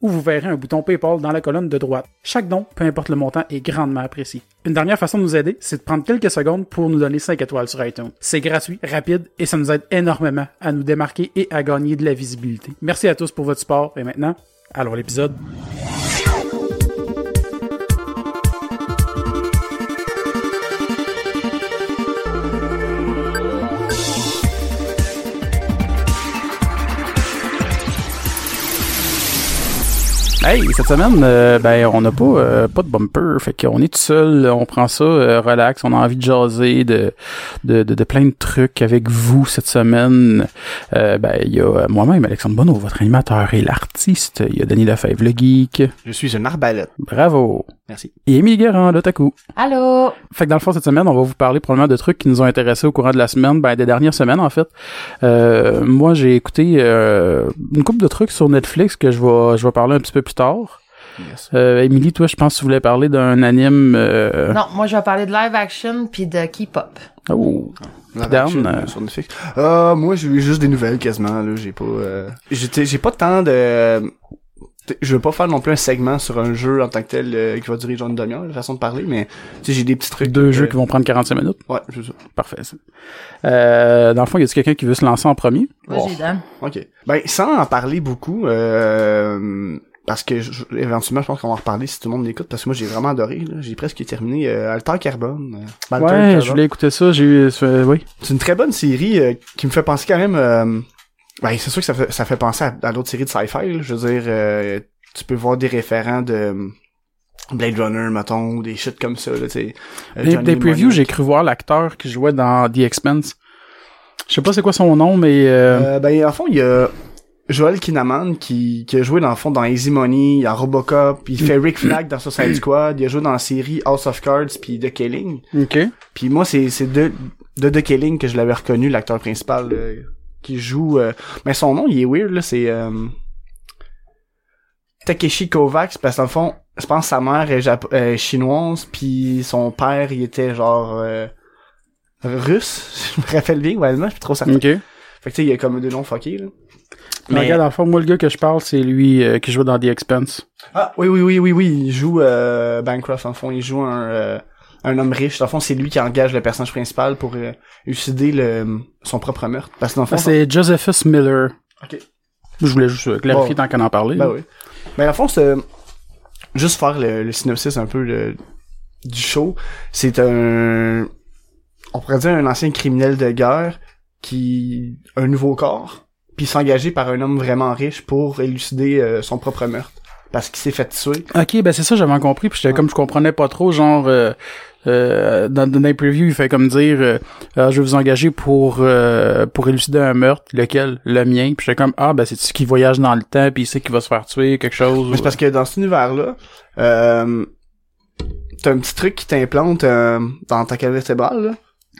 où vous verrez un bouton PayPal dans la colonne de droite. Chaque don, peu importe le montant, est grandement apprécié. Une dernière façon de nous aider, c'est de prendre quelques secondes pour nous donner 5 étoiles sur iTunes. C'est gratuit, rapide et ça nous aide énormément à nous démarquer et à gagner de la visibilité. Merci à tous pour votre support et maintenant, allons l'épisode. Hey, cette semaine, euh, ben on n'a pas euh, pas de bumper, fait qu'on est tout seul, on prend ça euh, relax, on a envie de jaser de de, de, de plein de trucs avec vous cette semaine. ben il y a moi-même Alexandre Bonneau, votre animateur et l'artiste, il y a Denis Lefebvre le geek. Je suis une arbalète. Bravo. Merci. Et Émilie Guérand, l'otaku. Allô? Fait que dans le fond cette semaine, on va vous parler probablement de trucs qui nous ont intéressés au courant de la semaine, ben des dernières semaines en fait. moi j'ai écouté une couple de trucs sur Netflix que je vais je vais parler un petit peu plus tard. Yes. Euh, Émilie, toi, je pense que tu voulais parler d'un anime. Euh... Non, moi, je vais parler de live action puis de K-pop. Oh. Live action, euh. euh, sur Netflix. Euh, moi, j'ai eu juste des nouvelles quasiment, là. J'ai pas, euh, j'ai pas tant de, je veux pas faire non plus un segment sur un jeu en tant que tel euh, qui va durer genre une demi-heure, la façon de parler, mais, tu sais, j'ai des petits trucs. Deux euh, jeux qui vont prendre 45 minutes. Ouais, c'est ça. Parfait. ça. Euh, dans le fond, y a-t-il quelqu'un qui veut se lancer en premier? Vas-y, Oh. Dan. Ok. Ben, sans en parler beaucoup, euh, parce que je- éventuellement, je pense qu'on va en reparler si tout le monde l'écoute, parce que moi, j'ai vraiment adoré, là. J'ai presque terminé, euh, Alter Carbone. euh, Ouais, je voulais écouter ça. J'ai eu, euh, oui. C'est une très bonne série euh, qui me fait penser quand même. Ben, c'est sûr que ça fait, ça fait penser à, à d'autres séries de sci-fi. là. Je veux dire, euh, tu peux voir des référents de euh, Blade Runner, mettons, ou des shit comme ça. Là. Euh, Des, des previews, j'ai cru voir l'acteur qui jouait dans The Expanse. Je sais pas c'est quoi son nom, mais euh, Euh, ben, en fond, il y a Joel Kinnaman qui, qui a joué dans le fond dans Easy Money, dans Robocop, il fait Rick Flag dans Suicide Squad, il a joué dans la série House of Cards puis The Killing. ok. Puis moi, c'est c'est de, de The Killing que je l'avais reconnu, l'acteur principal euh, qui joue... euh, Mais son nom, il est weird, là, c'est... Euh... Takeshi Kovacs, parce que dans le fond, je pense que sa mère est Jap- euh, chinoise, puis son père, il était genre... euh, russe, je me rappelle bien, ouais, moi, je suis trop certain. Fait que tu sais, il y a comme deux noms fuckés, là. Mais regarde, le fond, moi, le gars que je parle, c'est lui euh, qui joue dans The Expanse. Ah, oui, oui, oui, oui, oui, il joue euh, Bancroft, en fond, il joue un... euh, un homme riche, dans le fond, c'est lui qui engage le personnage principal pour euh, élucider le, son propre meurtre. Parce que dans le fond, Ah, c'est Josephus Miller. Ok. Je voulais juste euh, clarifier Bon. tant qu'on en parlait. Ben oui. Ben, dans le fond, c'est... Juste faire le, le synopsis un peu le- du show. C'est un... On pourrait dire un ancien criminel de guerre qui... a un nouveau corps, puis s'engager par un homme vraiment riche pour élucider euh, son propre meurtre. Parce qu'il s'est fait tuer. Ok, ben c'est ça, j'avais compris, puis comme je comprenais pas trop, genre euh, euh, dans, les previews, il fait comme dire euh, Ah, je vais vous engager pour euh, pour élucider un meurtre, lequel? Le mien. Puis j'étais comme ah ben c'est ce qui voyage dans le temps, puis il sait qu'il va se faire tuer, quelque chose. Mais c'est parce que dans cet univers-là, euh, t'as un petit truc qui t'implante euh, dans ta vertébrale, là.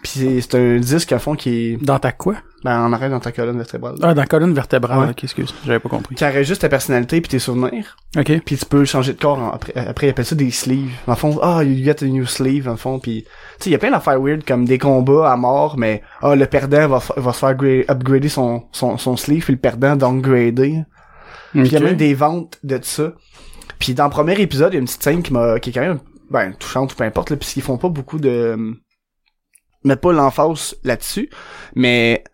Puis c'est- c'est un disque, à fond, qui est Dans ta quoi? Ben, en arrêt dans ta colonne vertébrale. Ah, dans la colonne vertébrale. Ouais. Ok, excuse, j'avais pas compris. Qui arrête juste ta personnalité puis tes souvenirs. Ok. Puis tu peux changer de corps en- après. Après, ils appellent ça des sleeves. Dans le fond, ah, you get a new sleeve, dans le fond. Puis, tu sais, il y a plein d'affaires weird comme des combats à mort, mais, ah, le perdant va, va se faire gra- upgrader son, son, son sleeve, puis le perdant downgrader. Puis il y a même des ventes de ça. Puis dans le premier épisode, il y a une petite scène qui m'a qui est quand même ben touchante ou peu importe là, puisqu'ils font pas beaucoup de mettent pas l'emphase là-dessus, mais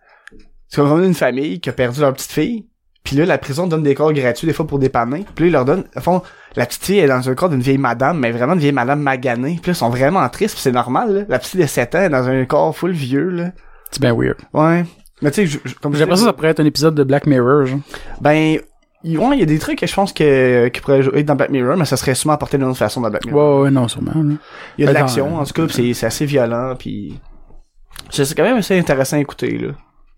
c'est comme une famille qui a perdu leur petite fille. Puis là, la prison donne des corps gratuits des fois pour dépanner. Puis là, ils leur donnent, au fond, la petite fille est dans un corps d'une vieille madame, mais vraiment une vieille madame maganée. Puis là, ils sont vraiment tristes, puis c'est normal, là. La petite de 7 ans est dans un corps full vieux, là. C'est bien weird. Ouais. Mais tu sais, comme J'ai l'impression que ça pourrait être un épisode de Black Mirror, genre. ben, il ouais, y a des trucs que je pense que, qui pourraient être dans Black Mirror, mais ça serait sûrement apporté d'une autre façon dans Black Mirror. Ouais, ouais, non, sûrement. Il y a de Ben, l'action, en tout cas, pis c'est, assez violent, puis c'est quand même assez intéressant à écouter, là.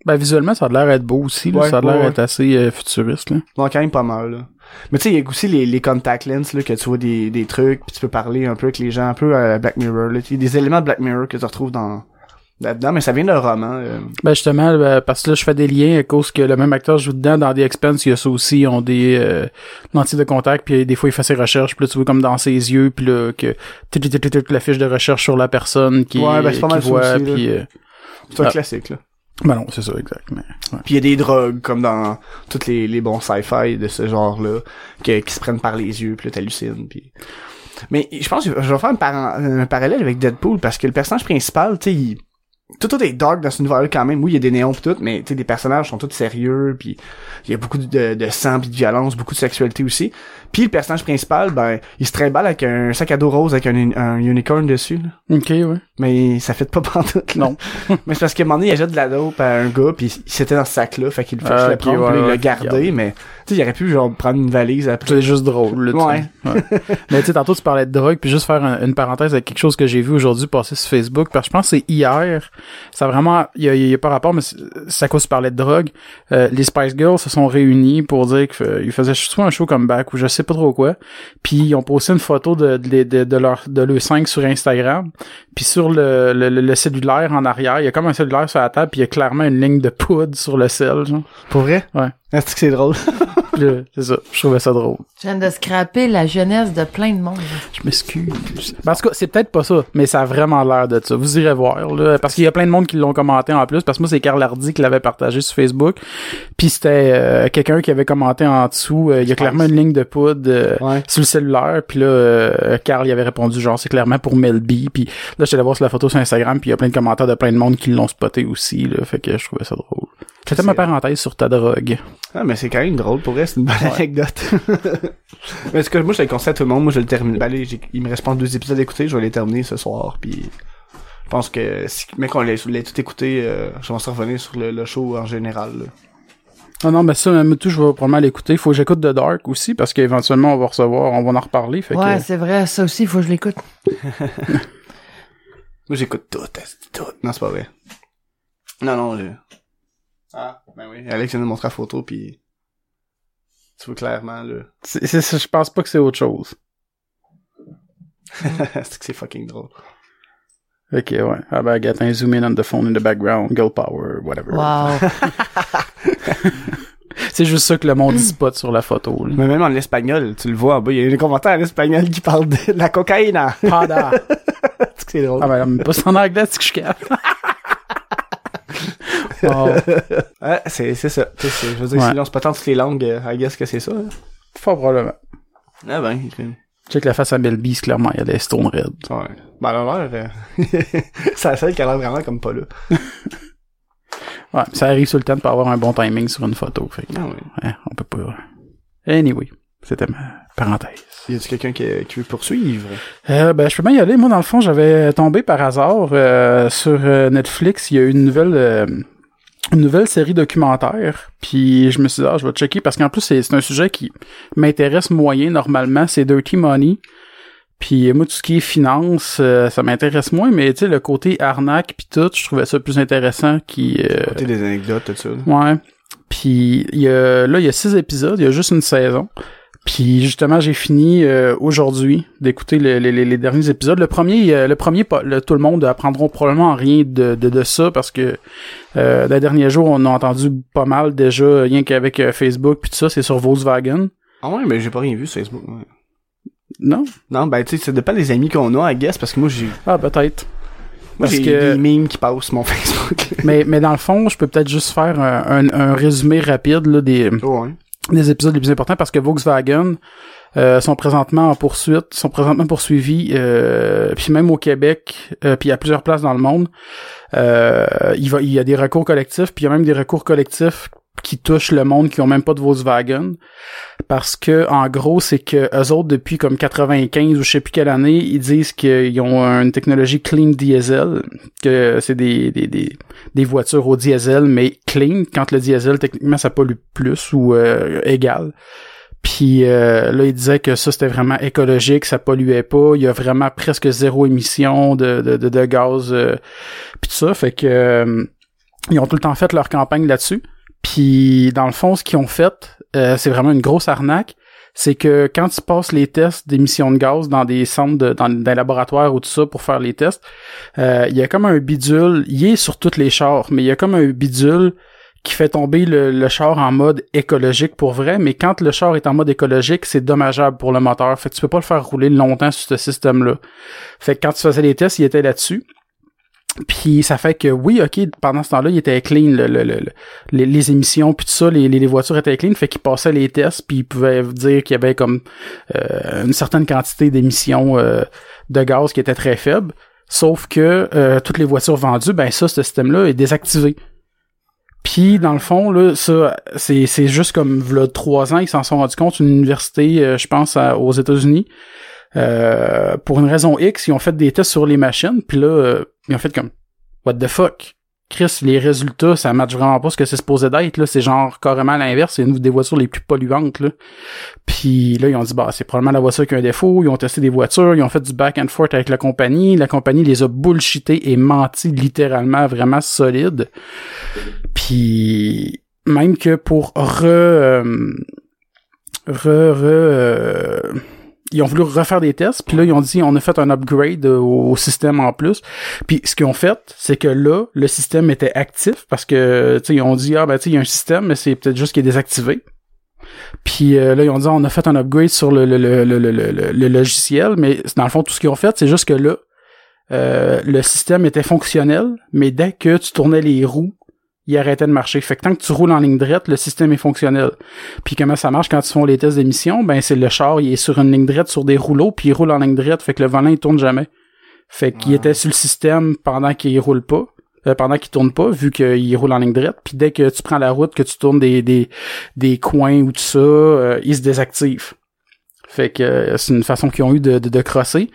Ben, visuellement, ça a l'air d'être beau aussi, là. Ouais, ça a l'air ouais, d'être assez euh, futuriste, là. Bon, quand même pas mal, là. Mais tu sais, il y a aussi les, les contact lens, là, que tu vois des, des trucs, puis tu peux parler un peu avec les gens, un peu à Black Mirror, là. Il y a des éléments de Black Mirror que tu retrouves dans, là-dedans, mais ça vient d'un roman. euh. Ben, justement, ben, parce que là, je fais des liens à cause que le même acteur joue dedans. Dans The Expense, il y a ça aussi. Ils ont des euh, lentilles de contact, puis des fois, il fait ses recherches, puis là, tu vois comme dans ses yeux, puis là, que tic, la fiche de recherche sur la personne qui, Ouais, ben, qui voit, puis... euh, C'est un Ah. classique, là. Ben non, c'est ça, exact. Mais. Puis il y a des drogues, comme dans tous les, les bons sci-fi de ce genre-là, que- qui se prennent par les yeux, puis là, t'hallucines, puis... Mais je pense que je vais faire un, un parallèle avec Deadpool, parce que le personnage principal, tu sais, il... Tout, tout est dark dans ce univers-là quand même. Oui, il y a des néons pis tout, mais tu sais, les personnages sont tous sérieux, puis il y a beaucoup de, de sang pis de violence, beaucoup de sexualité aussi. Puis le personnage principal, ben, il se trimballe avec un sac à dos rose avec un, un unicorn dessus, là. Ok, ouais. Mais ça fait pas pantoute, là. Non. mais c'est parce qu'à un moment donné, il jette de la dope à un gars, puis il s'était dans ce sac-là, fait qu'il fait Ah, le prendre, ouais, puis il l'a gardé, mais tu sais, il aurait pu genre prendre une valise après. C'est juste drôle, là, Ouais. Mais tu sais, tantôt, tu parlais de drogue, puis juste faire un- une parenthèse avec quelque chose que j'ai vu aujourd'hui passer sur Facebook, parce que je pense que c'est hier. Ça a vraiment, il y a, y a pas rapport, mais c'est c'est à cause que tu parlais de drogue. Euh, les Spice Girls se sont réunis pour dire qu'ils faisaient soit un show comeback ou je sais pas trop quoi. Puis ils ont posté une photo de, de, de, de leur de leur 5 sur Instagram. Puis sur le, le, le- le cellulaire en arrière, il y a comme un cellulaire sur la table, puis il y a clairement une ligne de poudre sur le sel, genre. Pour vrai? Ouais. Est-ce que c'est drôle? C'est ça. Je trouvais ça drôle. Je viens de scraper la jeunesse de plein de monde. Je m'excuse. Parce que c'est peut-être pas ça, mais ça a vraiment l'air de ça. Vous irez voir, là. Parce qu'il y a plein de monde qui l'ont commenté en plus. Parce que moi, c'est Carl Hardy qui l'avait partagé sur Facebook. Puis c'était euh, quelqu'un qui avait commenté en dessous. euh, il y a clairement une ligne de poudre euh, Ouais. sur le cellulaire. Puis là, euh, Carl il avait répondu genre c'est clairement pour Melby. Puis là, j'étais allé voir sur la photo sur Instagram. Puis il y a plein de commentaires de plein de monde qui l'ont spoté aussi. Là, fait que je trouvais ça drôle. C'était ma parenthèse sur ta drogue. Ah, mais c'est quand même drôle, pour vrai, c'est une bonne anecdote. mais ce que moi, je le conseille à tout le monde, moi, je le termine. Ben, allez, il me reste pas deux épisodes à écouter, je vais les terminer ce soir, puis je pense que si, mais qu'on l'ait tout écouté, euh, je vais s'en revenir sur le, le show en général, là. Ah non, mais ça, même tout, je vais probablement l'écouter. Faut que j'écoute The Dark aussi, parce qu'éventuellement, on va recevoir, on va en reparler. Fait ouais, que, c'est vrai, ça aussi, il faut que je l'écoute. Moi, j'écoute tout, tout? Non, c'est pas vrai. Non, non, je... Ah, ben oui. Alex vient de montrer la photo, puis tu vois clairement, là. c'est, c'est, c'est- je pense pas que c'est autre chose. c'est que c'est fucking drôle. Ok, ouais. Ah ben, get un zoom in on the phone in the background, girl power, whatever. Wow. C'est juste ça que le monde spot sur la photo. Là. Mais même en espagnol, tu le vois en bas, il y a des commentaires en espagnol qui parlent de la cocaïne. Pada. c'est que c'est drôle. ah ben, même pas en anglais, c'est que je capte. Oh, Ouais, c'est, c'est ça. C'est- je veux dire, Ouais. si on se pas tant toutes les langues, euh, I guess que c'est ça. hein. fort probablement. Ah ben, Check la face à Melby, c'est clairement, il y a des stone red. ouais. Ben, alors, euh, c'est la seule qui a l'air vraiment comme pas là. Ouais, ça arrive sur le temps de pas avoir un bon timing sur une photo. Fait que, Ah oui. ouais, on peut pas. Anyway, c'était ma parenthèse. Y a-tu quelqu'un qui, qui veut poursuivre? Euh, ben, je peux bien y aller. Moi, dans le fond, j'avais tombé par hasard euh, sur euh, Netflix. Il y a une nouvelle, euh, une nouvelle série documentaire. Puis je me suis dit, ah, je vais checker parce qu'en plus, c'est un sujet qui m'intéresse moyen normalement. C'est Dirty Money. Puis moi, tout ce qui est finance, euh, ça m'intéresse moins. Mais tu sais, le côté arnaque puis tout, je trouvais ça plus intéressant qui. euh, Côté des anecdotes, tout ça. Ouais. Puis il y a, là, il y a six épisodes, il y a juste une saison. Puis justement, j'ai fini euh, aujourd'hui d'écouter le- le- les les derniers épisodes. Le premier, euh, le premier, le- tout le monde apprendront probablement rien de, de, de ça parce que euh, les derniers jours, on a entendu pas mal déjà, rien qu'avec euh, Facebook puis tout ça, c'est sur Volkswagen. Ah ouais, mais j'ai pas rien vu sur Facebook. ouais. Non? Non, ben tu sais, ça dépend des amis qu'on a, I guess, parce que moi j'ai Ah, peut-être. moi j'ai que- des memes qui passent sur mon Facebook. mais, mais dans le fond, je peux peut-être juste faire un, un, un résumé rapide là, des, oh, ouais. Des épisodes les plus importants parce que Volkswagen euh, sont présentement en poursuite, sont présentement poursuivis, euh, puis même au Québec, euh, puis à plusieurs places dans le monde, euh, il, va, il y a des recours collectifs, puis il y a même des recours collectifs qui touchent le monde qui ont même pas de Volkswagen parce que en gros c'est que eux autres depuis comme 95 ou je sais plus quelle année ils disent qu'ils ont une technologie clean diesel que c'est des, des, des, des voitures au diesel mais clean quand le diesel techniquement ça pollue plus ou euh, égal puis euh, là, il disait que ça, c'était vraiment écologique, ça polluait pas. Il y a vraiment presque zéro émission de, de, de, de gaz. Euh, puis tout ça, fait que... euh, Ils ont tout le temps fait leur campagne là-dessus. Puis dans le fond, ce qu'ils ont fait, euh, c'est vraiment une grosse arnaque. C'est que quand tu passes les tests d'émissions de gaz dans des centres, de, dans des laboratoires ou tout ça pour faire les tests, euh, il y a comme un bidule, il est sur toutes les chars, mais il y a comme un bidule qui fait tomber le, le, char en mode écologique pour vrai, mais quand le char est en mode écologique, c'est dommageable pour le moteur. Fait que tu peux pas le faire rouler longtemps sur ce système-là. Fait que quand tu faisais les tests, il était là-dessus. Puis ça fait que oui, ok, pendant ce temps-là, il était clean, le, le, le, les, les, émissions, puis tout ça, les, les, voitures étaient clean, fait qu'il passait les tests, puis il pouvait dire qu'il y avait comme euh, une certaine quantité d'émissions euh, de gaz qui était très faible. Sauf que euh, toutes les voitures vendues, ben ça, ce système-là est désactivé. Puis dans le fond, là, ça, c'est, c'est juste comme là, trois ans, ils s'en sont rendus compte, une université, je pense, aux États-Unis. pour une raison X, ils ont fait des tests sur les machines, puis là, ils ont fait comme What the fuck? Chris, les résultats, ça match vraiment pas ce que c'est supposé d'être, là. C'est genre carrément l'inverse. C'est une des voitures les plus polluantes, là. Puis là, ils ont dit, bah, c'est probablement la voiture qui a un défaut. Ils ont testé des voitures. Ils ont fait du back and forth avec la compagnie. La compagnie les a bullshittés et menti littéralement vraiment solide. Puis, même que pour re, euh, re, re, euh, ils ont voulu refaire des tests, puis là, ils ont dit, on a fait un upgrade au, système en plus. Puis ce qu'ils ont fait, c'est que là, le système était actif, parce que, tu sais, ils ont dit, ah, ben, tu sais, il y a un système, mais c'est peut-être juste qu'il est désactivé. Puis euh, là, ils ont dit, on a fait un upgrade sur le, le, le, le, le logiciel, mais dans le fond, tout ce qu'ils ont fait, c'est juste que là, euh, le système était fonctionnel, mais dès que tu tournais les roues, il arrêtait de marcher. Fait que tant que tu roules en ligne droite, le système est fonctionnel. Puis comment ça marche quand ils font les tests d'émission? Ben c'est le char, il est sur une ligne droite sur des rouleaux, puis il roule en ligne droite, fait que le volant il tourne jamais. Fait qu'il était sur le système pendant qu'il roule pas. Euh, pendant qu'il tourne pas, vu qu'il roule en ligne droite, puis dès que tu prends la route, que tu tournes des, des, des coins ou tout ça, euh, il se désactive. Fait que euh, c'est une façon qu'ils ont eu de, de, de crosser.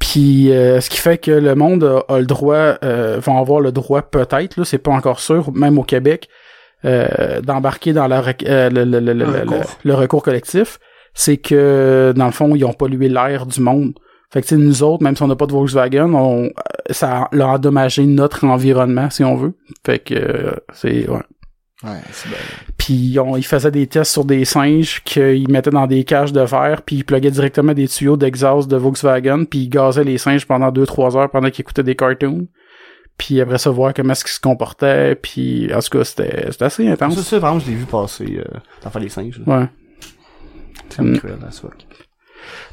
Puis euh, ce qui fait que le monde a, le droit, euh, vont avoir le droit peut-être, là, c'est pas encore sûr, même au Québec, euh, d'embarquer dans la, euh, le, le, le, le, recours. collectif. C'est que dans le fond, ils ont pollué l'air du monde. Fait que nous autres, même si on n'a pas de Volkswagen, on, ça a endommagé notre environnement, si on veut. Fait que c'est ouais. Ouais, c'est Puis on, ils faisaient des tests sur des singes qu'ils mettaient dans des cages de verre, puis ils pluguaient directement des tuyaux d'exhaust de Volkswagen, puis ils gazaient les singes pendant 2-3 heures pendant qu'ils écoutaient des cartoons. Puis après ça, voir comment est-ce qu'ils se comportaient, puis en tout cas, c'était, c'était assez intense. Ça, ça, vraiment, je l'ai vu passer euh, dans faire les singes. Ouais. C'est mm. cruel, là, ça.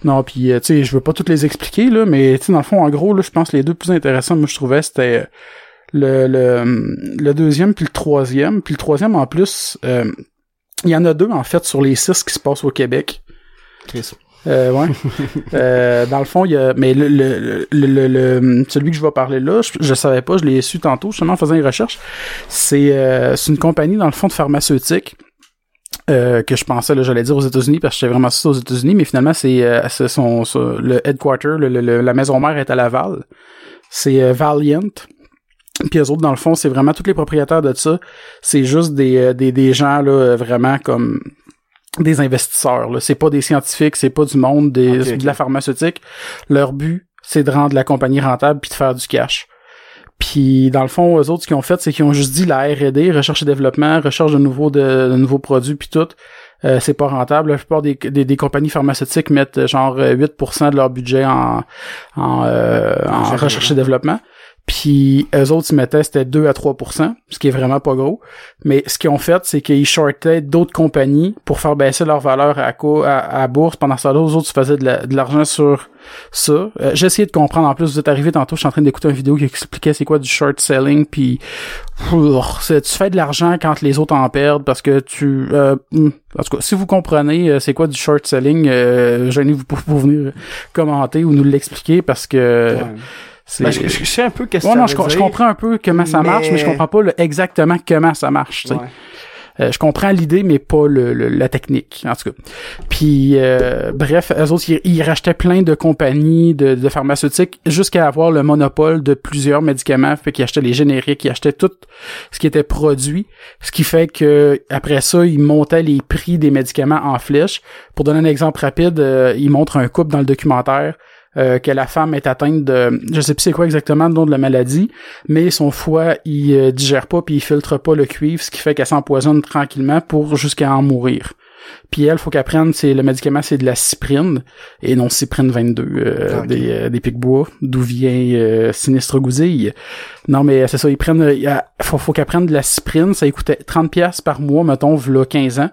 Non, puis euh, tu sais, je veux pas toutes les expliquer, là, mais tu sais, dans le fond, en gros, là, je pense que les deux plus intéressants, moi, je trouvais, c'était le, le, le deuxième puis le troisième. Puis le troisième, en plus, euh, il y en a deux, en fait, sur les six qui se passent au Québec. Chris. Euh, ouais. euh, dans le fond, il y a. Mais le, le, le, le, celui que je vais parler là, je, je savais pas, je l'ai su tantôt, justement en faisant une recherche. C'est euh, une compagnie, dans le fond, de pharmaceutique. Euh, que je pensais, là, j'allais dire aux États-Unis parce que j'étais vraiment sûr aux États-Unis, mais finalement c'est euh, son, son, le headquarter, le, la maison mère est à Laval. C'est euh, Valiant. Puis eux autres, dans le fond, c'est vraiment tous les propriétaires de ça. C'est juste des, euh, des, des gens là, vraiment comme des investisseurs. Là. C'est pas des scientifiques, c'est pas du monde des, de la pharmaceutique. Leur but, c'est de rendre la compagnie rentable puis de faire du cash. Puis dans le fond, eux autres, ce qu'ils ont fait, c'est qu'ils ont juste dit la R&D, recherche et développement, recherche de nouveaux de, nouveaux produits puis tout. Euh, c'est pas rentable. La plupart des, des, compagnies pharmaceutiques mettent genre 8% de leur budget en, en, euh, en recherche et développement. Puis eux autres, ils mettaient, c'était 2 à 3% ce qui est vraiment pas gros. Mais ce qu'ils ont fait, c'est qu'ils shortaient d'autres compagnies pour faire baisser leur valeur à, à, à bourse. Pendant ça, eux autres, ils faisaient de l'argent sur ça. Euh, j'ai essayé de comprendre. En plus, vous êtes arrivé tantôt, je suis en train d'écouter une vidéo qui expliquait c'est quoi du short selling. Puis tu fais de l'argent quand les autres en perdent parce que tu... Euh, hmm, en tout cas, si vous comprenez euh, c'est quoi du short selling, euh, gênez-vous pour, venir commenter ou nous l'expliquer parce que... Ben, je, sais un peu qu'est-ce que ça non, je, je, comprends un peu comment ça marche, mais je comprends pas exactement comment ça marche. Euh, je comprends l'idée, mais pas le, la technique, en tout cas. Puis, euh, bref, eux autres, ils, rachetaient plein de compagnies de, de pharmaceutiques jusqu'à avoir le monopole de plusieurs médicaments, fait qu'ils achetaient les génériques, ils achetaient tout ce qui était produit, ce qui fait que après ça, ils montaient les prix des médicaments en flèche. Pour donner un exemple rapide, euh, ils montrent un couple dans le documentaire euh, que la femme est atteinte de, je sais plus c'est quoi exactement le nom de la maladie, mais son foie il euh, digère pas puis il filtre pas le cuivre, ce qui fait qu'elle s'empoisonne tranquillement pour jusqu'à en mourir. Puis elle, faut qu'elle prenne, c'est le médicament, c'est de la cyprine et non cyprine 22 euh, Ah, des euh, des pics-bois, d'où vient euh, Sinistre Gousille. Non mais c'est ça, ils prennent, euh, faut faut qu'elle prenne de la cyprine, ça coûtait 30 pièces par mois, mettons, v'là 15 ans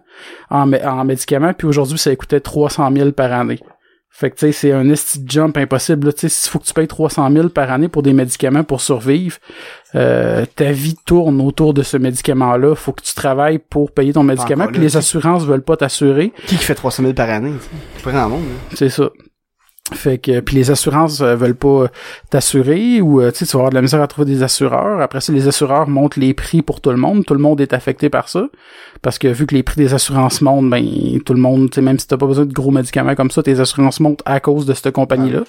en, en médicaments, puis aujourd'hui ça coûtait 300 000 par année. Fait que tu sais, c'est un esti jump impossible. là. Tu sais, s'il faut que tu payes 300 000 par année pour des médicaments pour survivre, euh, ta vie tourne autour de ce médicament-là. Faut que tu travailles pour payer ton médicament. Puis les assurances veulent pas t'assurer. Qui qui fait 300 000 par année? C'est pas grand monde. là. C'est ça. Fait que puis les assurances euh, veulent pas t'assurer ou euh, tu sais tu vas avoir de la misère à trouver des assureurs. Après ça les assureurs montent les prix pour tout le monde, tout le monde est affecté par ça parce que vu que les prix des assurances montent, ben tout le monde, tu sais même si t'as pas besoin de gros médicaments comme ça, tes assurances montent à cause de cette compagnie là.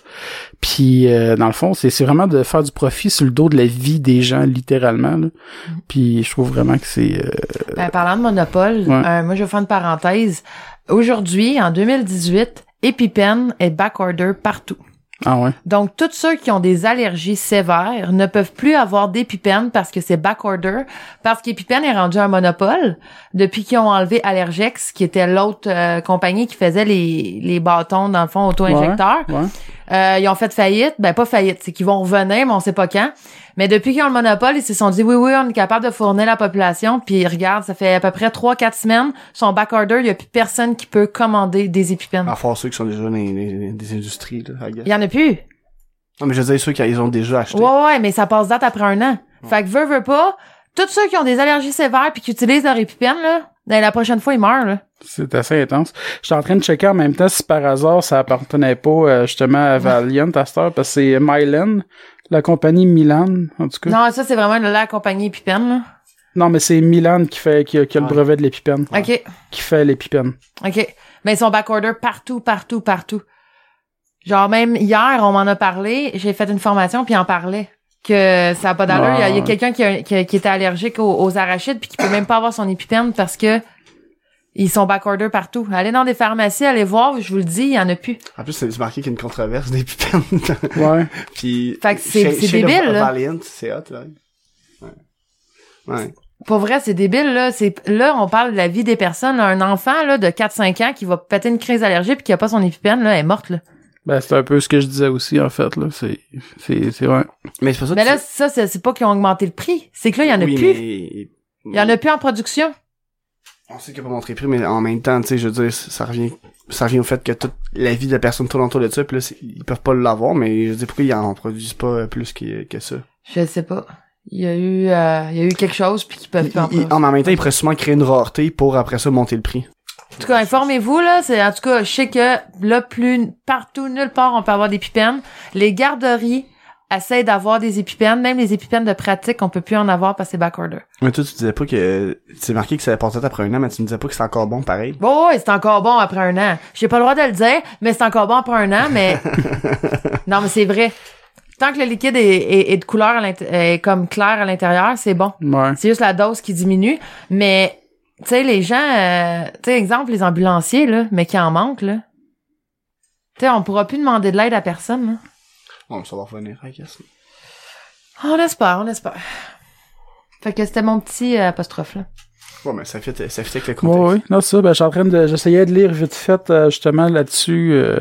Puis euh, dans le fond, c'est c'est vraiment de faire du profit sur le dos de la vie des gens littéralement là. Puis je trouve vraiment que c'est euh, Ben, parlant de monopole, Ouais. euh, moi, je vais faire une parenthèse. Aujourd'hui, en 2018, EpiPen est backorder partout. ah ouais? Donc, tous ceux qui ont des allergies sévères ne peuvent plus avoir d'EpiPen parce que c'est backorder, parce qu'EpiPen est rendu un monopole depuis qu'ils ont enlevé Allergex, qui était l'autre euh, compagnie qui faisait les, les bâtons, dans le fond, auto-injecteurs. Ouais. Euh, ils ont fait faillite. Ben, pas faillite. C'est qu'ils vont revenir, mais on sait pas quand. Mais depuis qu'ils ont le monopole, ils se sont dit, oui, oui, on est capable de fournir la population. Puis, regarde, ça fait à peu près 3-4 semaines. Son backorder, il y a plus personne qui peut commander des épipènes. À part ceux qui sont déjà dans des industries, là, I guess. Il y en a plus. Non, mais je veux dire ceux qui ils ont déjà acheté. Ouais, ouais, mais ça passe date après un an. Fait que veux, veux pas, tous ceux qui ont des allergies sévères puis qui utilisent leur épipène, là, ben, la prochaine fois, ils meurent, là. C'est assez intense. J'étais en train de checker en même temps si par hasard ça appartenait pas euh, justement à Valiant à cette heure, parce que c'est Mylan, la compagnie Milan, en tout cas. Non, Non, ça, c'est vraiment la compagnie épipène, là. mais c'est Milan qui fait qui a, qui a le brevet de l'épipène. OK. Qui fait l'épipène. OK. Mais ils sont backorder partout, partout, partout. Genre, même hier, on m'en a parlé, j'ai fait une formation puis en parlait. Que ça a pas d'allure. Il y a, Ah. quelqu'un qui, a- qui, était allergique aux, aux arachides puis qui peut même pas avoir son épipène parce que ils sont backorder partout. Allez dans des pharmacies, allez voir, je vous le dis, il y en a plus. En plus, c'est marqué qu'il y a une controverse des pipènes. Ouais. Puis. Fait que c'est- débile, là. Valiant, c'est hot, là. Ouais. Ouais. Pour vrai, c'est débile, là. C'est, là, on parle de la vie des personnes, là. Un enfant, là, de 4-5 ans qui va péter une crise allergique puis qui a pas son épipène, là, elle est morte, là. Ben c'est un peu ce que je disais aussi en fait là, c'est c'est c'est vrai. Mais c'est pas ça Mais là, ça, c'est, c'est pas qu'ils ont augmenté le prix. C'est que là, il y en a oui, plus. mais- Il y en a plus en production. On sait qu'il a pas montré le prix, mais en même temps, tu sais, je veux dire, ça revient, ça revient au fait que toute la vie de la personne tourne autour de ça, puis là, c'est- ils peuvent pas l'avoir, mais je veux dire, pourquoi ils en produisent pas plus que, que ça? Je sais pas. Il y a eu, euh, il y a eu quelque chose puis qu'ils peuvent Ils- plus en ils- produire. en même temps, ils pourraient souvent créer une rareté pour après ça monter le prix. En tout cas, informez-vous, là. C'est, en tout cas, je sais que, là, plus, partout, nulle part, on peut avoir des épipènes. Les garderies essayent d'avoir des épipènes. Même les épipènes de pratique, on peut plus en avoir parce que c'est backorder. Mais toi, tu disais pas que, c'est marqué que ça portait après un an, mais tu me disais pas que c'est encore bon pareil. Bon, ouais, c'est encore bon après un an. J'ai pas le droit de le dire, mais c'est encore bon après un an, mais... non, mais c'est vrai. Tant que le liquide est, est- est de couleur à est comme clair à l'intérieur, c'est bon. Ouais. C'est juste la dose qui diminue. Mais, tu sais, les gens, euh, tu sais, exemple, les ambulanciers, là, mais qui en manquent, là. Tu sais, on pourra plus demander de l'aide à personne, là. Bon, ça va revenir, I guess. On espère, on espère. Fait que c'était mon petit euh, apostrophe, là. Bon, mais ça fait, ça fait avec le Ouais, contexte. ouais. Non, c'est ça, ben, je suis en train de, j'essayais de lire vite fait, euh, justement, là-dessus, euh,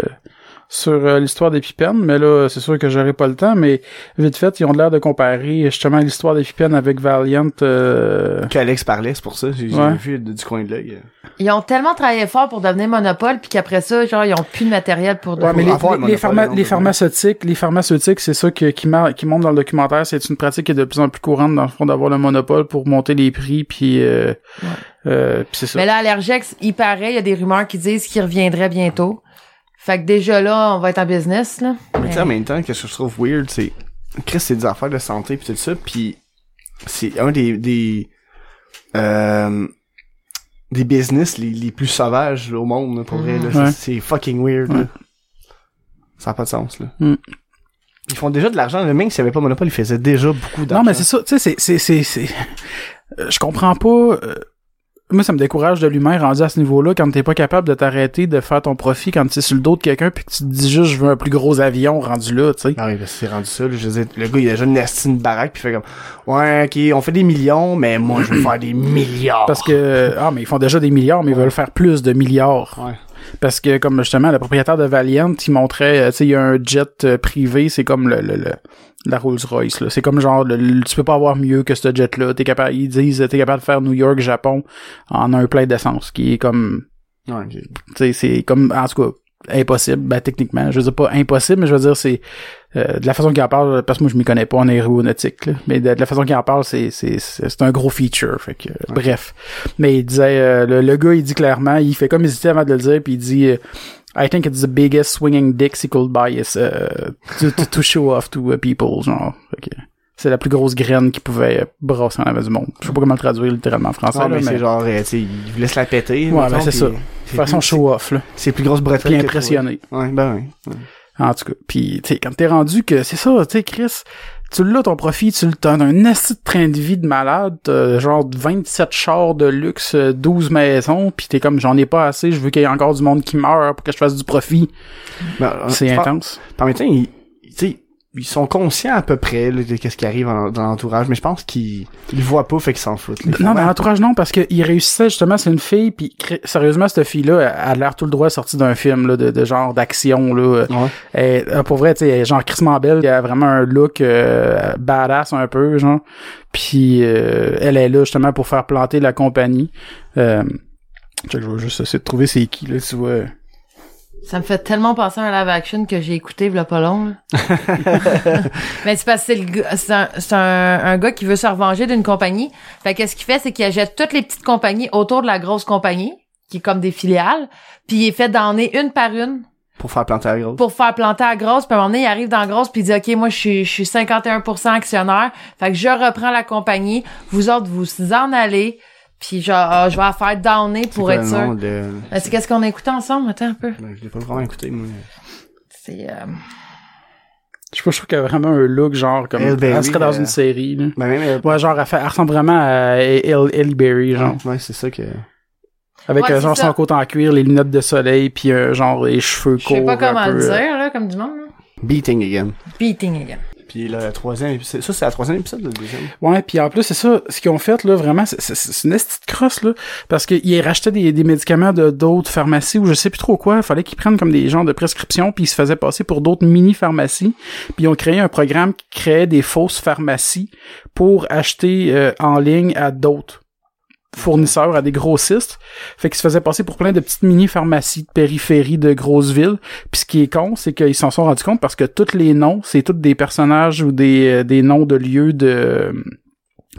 sur euh, l'histoire des pipènes, mais là, c'est sûr que j'aurai pas le temps, mais vite fait, ils ont l'air de comparer, justement, l'histoire des pipènes avec Valiant, euh, Qu'Alex parlait, c'est pour ça, j'ai Ouais. vu du coin de l'œil. Ils ont tellement travaillé fort pour devenir monopole, puis qu'après ça, genre, ils ont plus de matériel pour... Ouais, mais les, avoir les- le les pharma- les pharmaceutiques, les pharmaceutiques, c'est ça que- qui, qui montre dans le documentaire, c'est une pratique qui est de plus en plus courante dans le fond d'avoir le monopole pour monter les prix, puis euh, Ouais. euh, puis c'est ça. Mais là, Allergex, il paraît, il y a des rumeurs qui disent qu'il reviendrait bientôt. Fait que déjà là, on va être en business, là. Mais tu sais, en même temps, qu'est-ce que je trouve weird, c'est, Chris, c'est des affaires de santé pis tout ça, puis c'est un des, des, euh, des business les, les plus sauvages au monde, là, pour vrai, là. Ouais. C'est- C'est fucking weird, là. Ça n'a pas de sens, là. Mm. Ils font déjà de l'argent, le même s'il n'y avait pas Monopole, ils faisaient déjà beaucoup d'argent. Non, mais c'est ça, tu sais, c'est, c'est, c'est, c'est, euh, je comprends pas, euh, moi, ça me décourage de l'humain rendu à ce niveau-là quand t'es pas capable de t'arrêter de faire ton profit quand tu es sur le dos de quelqu'un puis que tu te dis juste je veux un plus gros avion rendu là, tu sais. Ah oui, c'est rendu ça, là, je veux dire, le gars, il a déjà une esti une baraque puis il fait comme, ouais, ok, on fait des millions, mais moi, je veux faire des milliards. Parce que, ah, mais ils font déjà des milliards, mais ils veulent faire plus de milliards. Ouais. Parce que, comme justement, le propriétaire de Valiant, il montrait, euh, tu sais, il y a un jet euh, privé, c'est comme le, le, le- la Rolls-Royce, là. C'est comme genre, le- le- tu peux pas avoir mieux que ce jet-là. T'es capable, ils disent, t'es capable de faire New York, Japon en un plein d'essence, qui est comme, Ouais, c'est comme, en tout cas, impossible, ben, techniquement. Je veux dire, pas impossible, mais je veux dire, c'est, euh, de la façon qu'il en parle, parce que moi, je m'y connais pas en aéronautique, là, mais de, de la façon qu'il en parle, c'est, c'est, c'est c'est un gros feature, fait que, bref. Mais il disait, euh, le, le gars, il dit clairement, il fait comme hésiter avant de le dire, puis il dit, euh, I think it's the biggest swinging dick buy is, uh, to, to, to show off to uh, people, genre. Que, c'est la plus grosse graine qu'il pouvait euh, brasser en avant du monde. Je sais pas comment le traduire littéralement en français, là, mais, mais, c'est genre, euh, tu sais, il vous laisse la péter. Ouais, ben, c'est ça. c'est façon plus- show off, là. C'est plus grosse bretelle. Puis impressionné. Ouais, ben ouais. ouais. En tout cas, puis tu sais quand t'es rendu que c'est ça, tu sais Chris, tu l'as ton profit, tu le t'as un assis de train de vie de malade, t'as genre 27 chars de luxe, euh, 12 maisons, puis t'es comme j'en ai pas assez, je veux qu'il y ait encore du monde qui meurt pour que je fasse du profit. Ben, C'est je pense- intense. Temps, tu sais, ils sont conscients à peu près là, de ce qui arrive en- dans l'entourage, mais je pense qu'ils ils le voient pas, fait qu'ils s'en foutent. Non, dans l'entourage, non, parce qu'il réussissait justement, c'est une fille, puis sérieusement, cette fille-là, elle a l'air tout le droit sortie d'un film là, de, de genre d'action. là. Ouais. Elle, euh, pour vrai, tu sais, genre Chris belle, elle a vraiment un look euh, badass un peu, genre. Puis euh, elle est là justement pour faire planter la compagnie. Euh, je vais juste essayer de trouver c'est qui, là, tu vois. Ça me fait tellement penser à un live action que j'ai écouté il y a pas long. Mais c'est parce que c'est le gars- c'est un, c'est un, un gars qui veut se revenger d'une compagnie. Fait qu'est-ce qu'il fait, c'est qu'il achète toutes les petites compagnies autour de la grosse compagnie, qui est comme des filiales, puis il est fait donner une par une Pour faire planter la grosse. pour faire planter à grosse, puis à un moment donné, il arrive dans la grosse, puis il dit, OK, moi, je suis, je suis 51% actionnaire, fait que je reprends la compagnie, vous autres, vous en allez, puis genre, ah, je vais la faire downer pour être sûr. de- Euh, C'est qu'est-ce qu'on a écouté ensemble? Attends un peu. Ben, je l'ai pas vraiment écouté, moi. C'est... euh, Je sais pas, je trouve qu'elle a vraiment un look genre comme. Elle Berry, elle serait dans euh, une série, là. Ben, même, euh, Ouais, genre, elle, fait, elle ressemble vraiment à Elle Ellie Berry, genre. ouais, c'est ça que... Avec Ouais, euh, genre ça. son côte en cuir, les lunettes de soleil, puis euh, genre les cheveux Je courts. sais pas comment peu, le dire, là, comme du monde. là. Beating again. Beating again. Puis le troisième épisode, ça c'est la troisième épisode, le deuxième? Ouais, puis en plus, c'est ça, ce qu'ils ont fait, là, vraiment, c'est une petite crosse, là, parce qu'ils rachetaient des, des médicaments de d'autres pharmacies ou je sais plus trop quoi, il fallait qu'ils prennent comme des genres de prescriptions, puis ils se faisaient passer pour d'autres mini-pharmacies, puis ils ont créé un programme qui créait des fausses pharmacies pour acheter euh, en ligne à d'autres fournisseurs, à des grossistes. Fait qu'ils se faisaient passer pour plein de petites mini-pharmacies de périphérie de grosses villes. Puis ce qui est con, c'est qu'ils s'en sont rendus compte parce que tous les noms, c'est tous des personnages ou des, euh, des noms de lieux de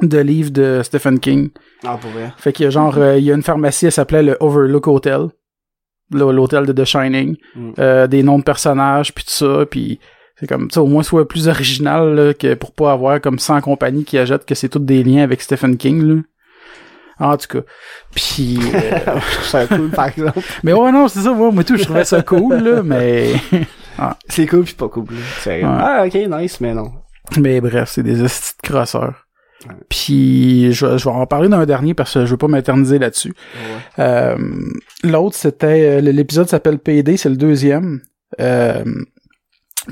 de livres de Stephen King. Ah, pour vrai. Fait qu'il y a genre, euh, il y a une pharmacie, elle s'appelait le Overlook Hotel. L'hôtel de The Shining. Mm. Euh, des noms de personnages, puis tout ça, puis c'est comme, tu au moins soit plus original, là, que pour pas avoir comme 100 compagnies qui achètent que c'est tous des liens avec Stephen King, là. En tout cas. Puis, euh, C'est cool, par exemple. mais ouais, non, c'est ça, moi, moi tout, je trouvais ça cool, là, mais, C'est cool pis pas cool. là. Ah, ok, nice, mais non. mais bref, c'est des petites crosseurs. Ouais. Puis, je, vais- je vais en parler d'un dernier parce que je veux pas m'éterniser là-dessus. Ouais. Euh, L'autre, c'était... euh, L'épisode s'appelle PD, c'est le deuxième. Euh,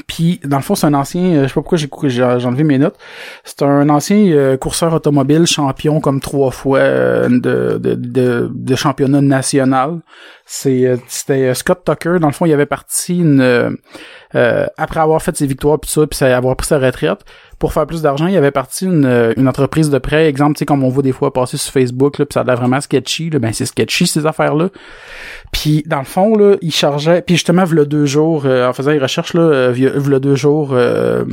puis, dans le fond, c'est un ancien... euh, Je sais pas pourquoi j'ai j'ai enlevé mes notes. C'est un ancien euh, courseur automobile, champion comme trois fois euh, de, de, de, de championnat national. C'est euh, C'était euh, Scott Tucker. Dans le fond, il avait parti une... euh, après avoir fait ses victoires puis ça, puis avoir pris sa retraite, pour faire plus d'argent, il avait parti une, euh, une entreprise de prêt, exemple, tu sais, comme on voit des fois passer sur Facebook, là, puis ça a l'air vraiment sketchy, là, ben c'est sketchy ces affaires-là. Puis dans le fond, là, il chargeait, puis justement, v'là deux jours, euh, en faisant les recherches, là, euh, v'là deux jours, euh,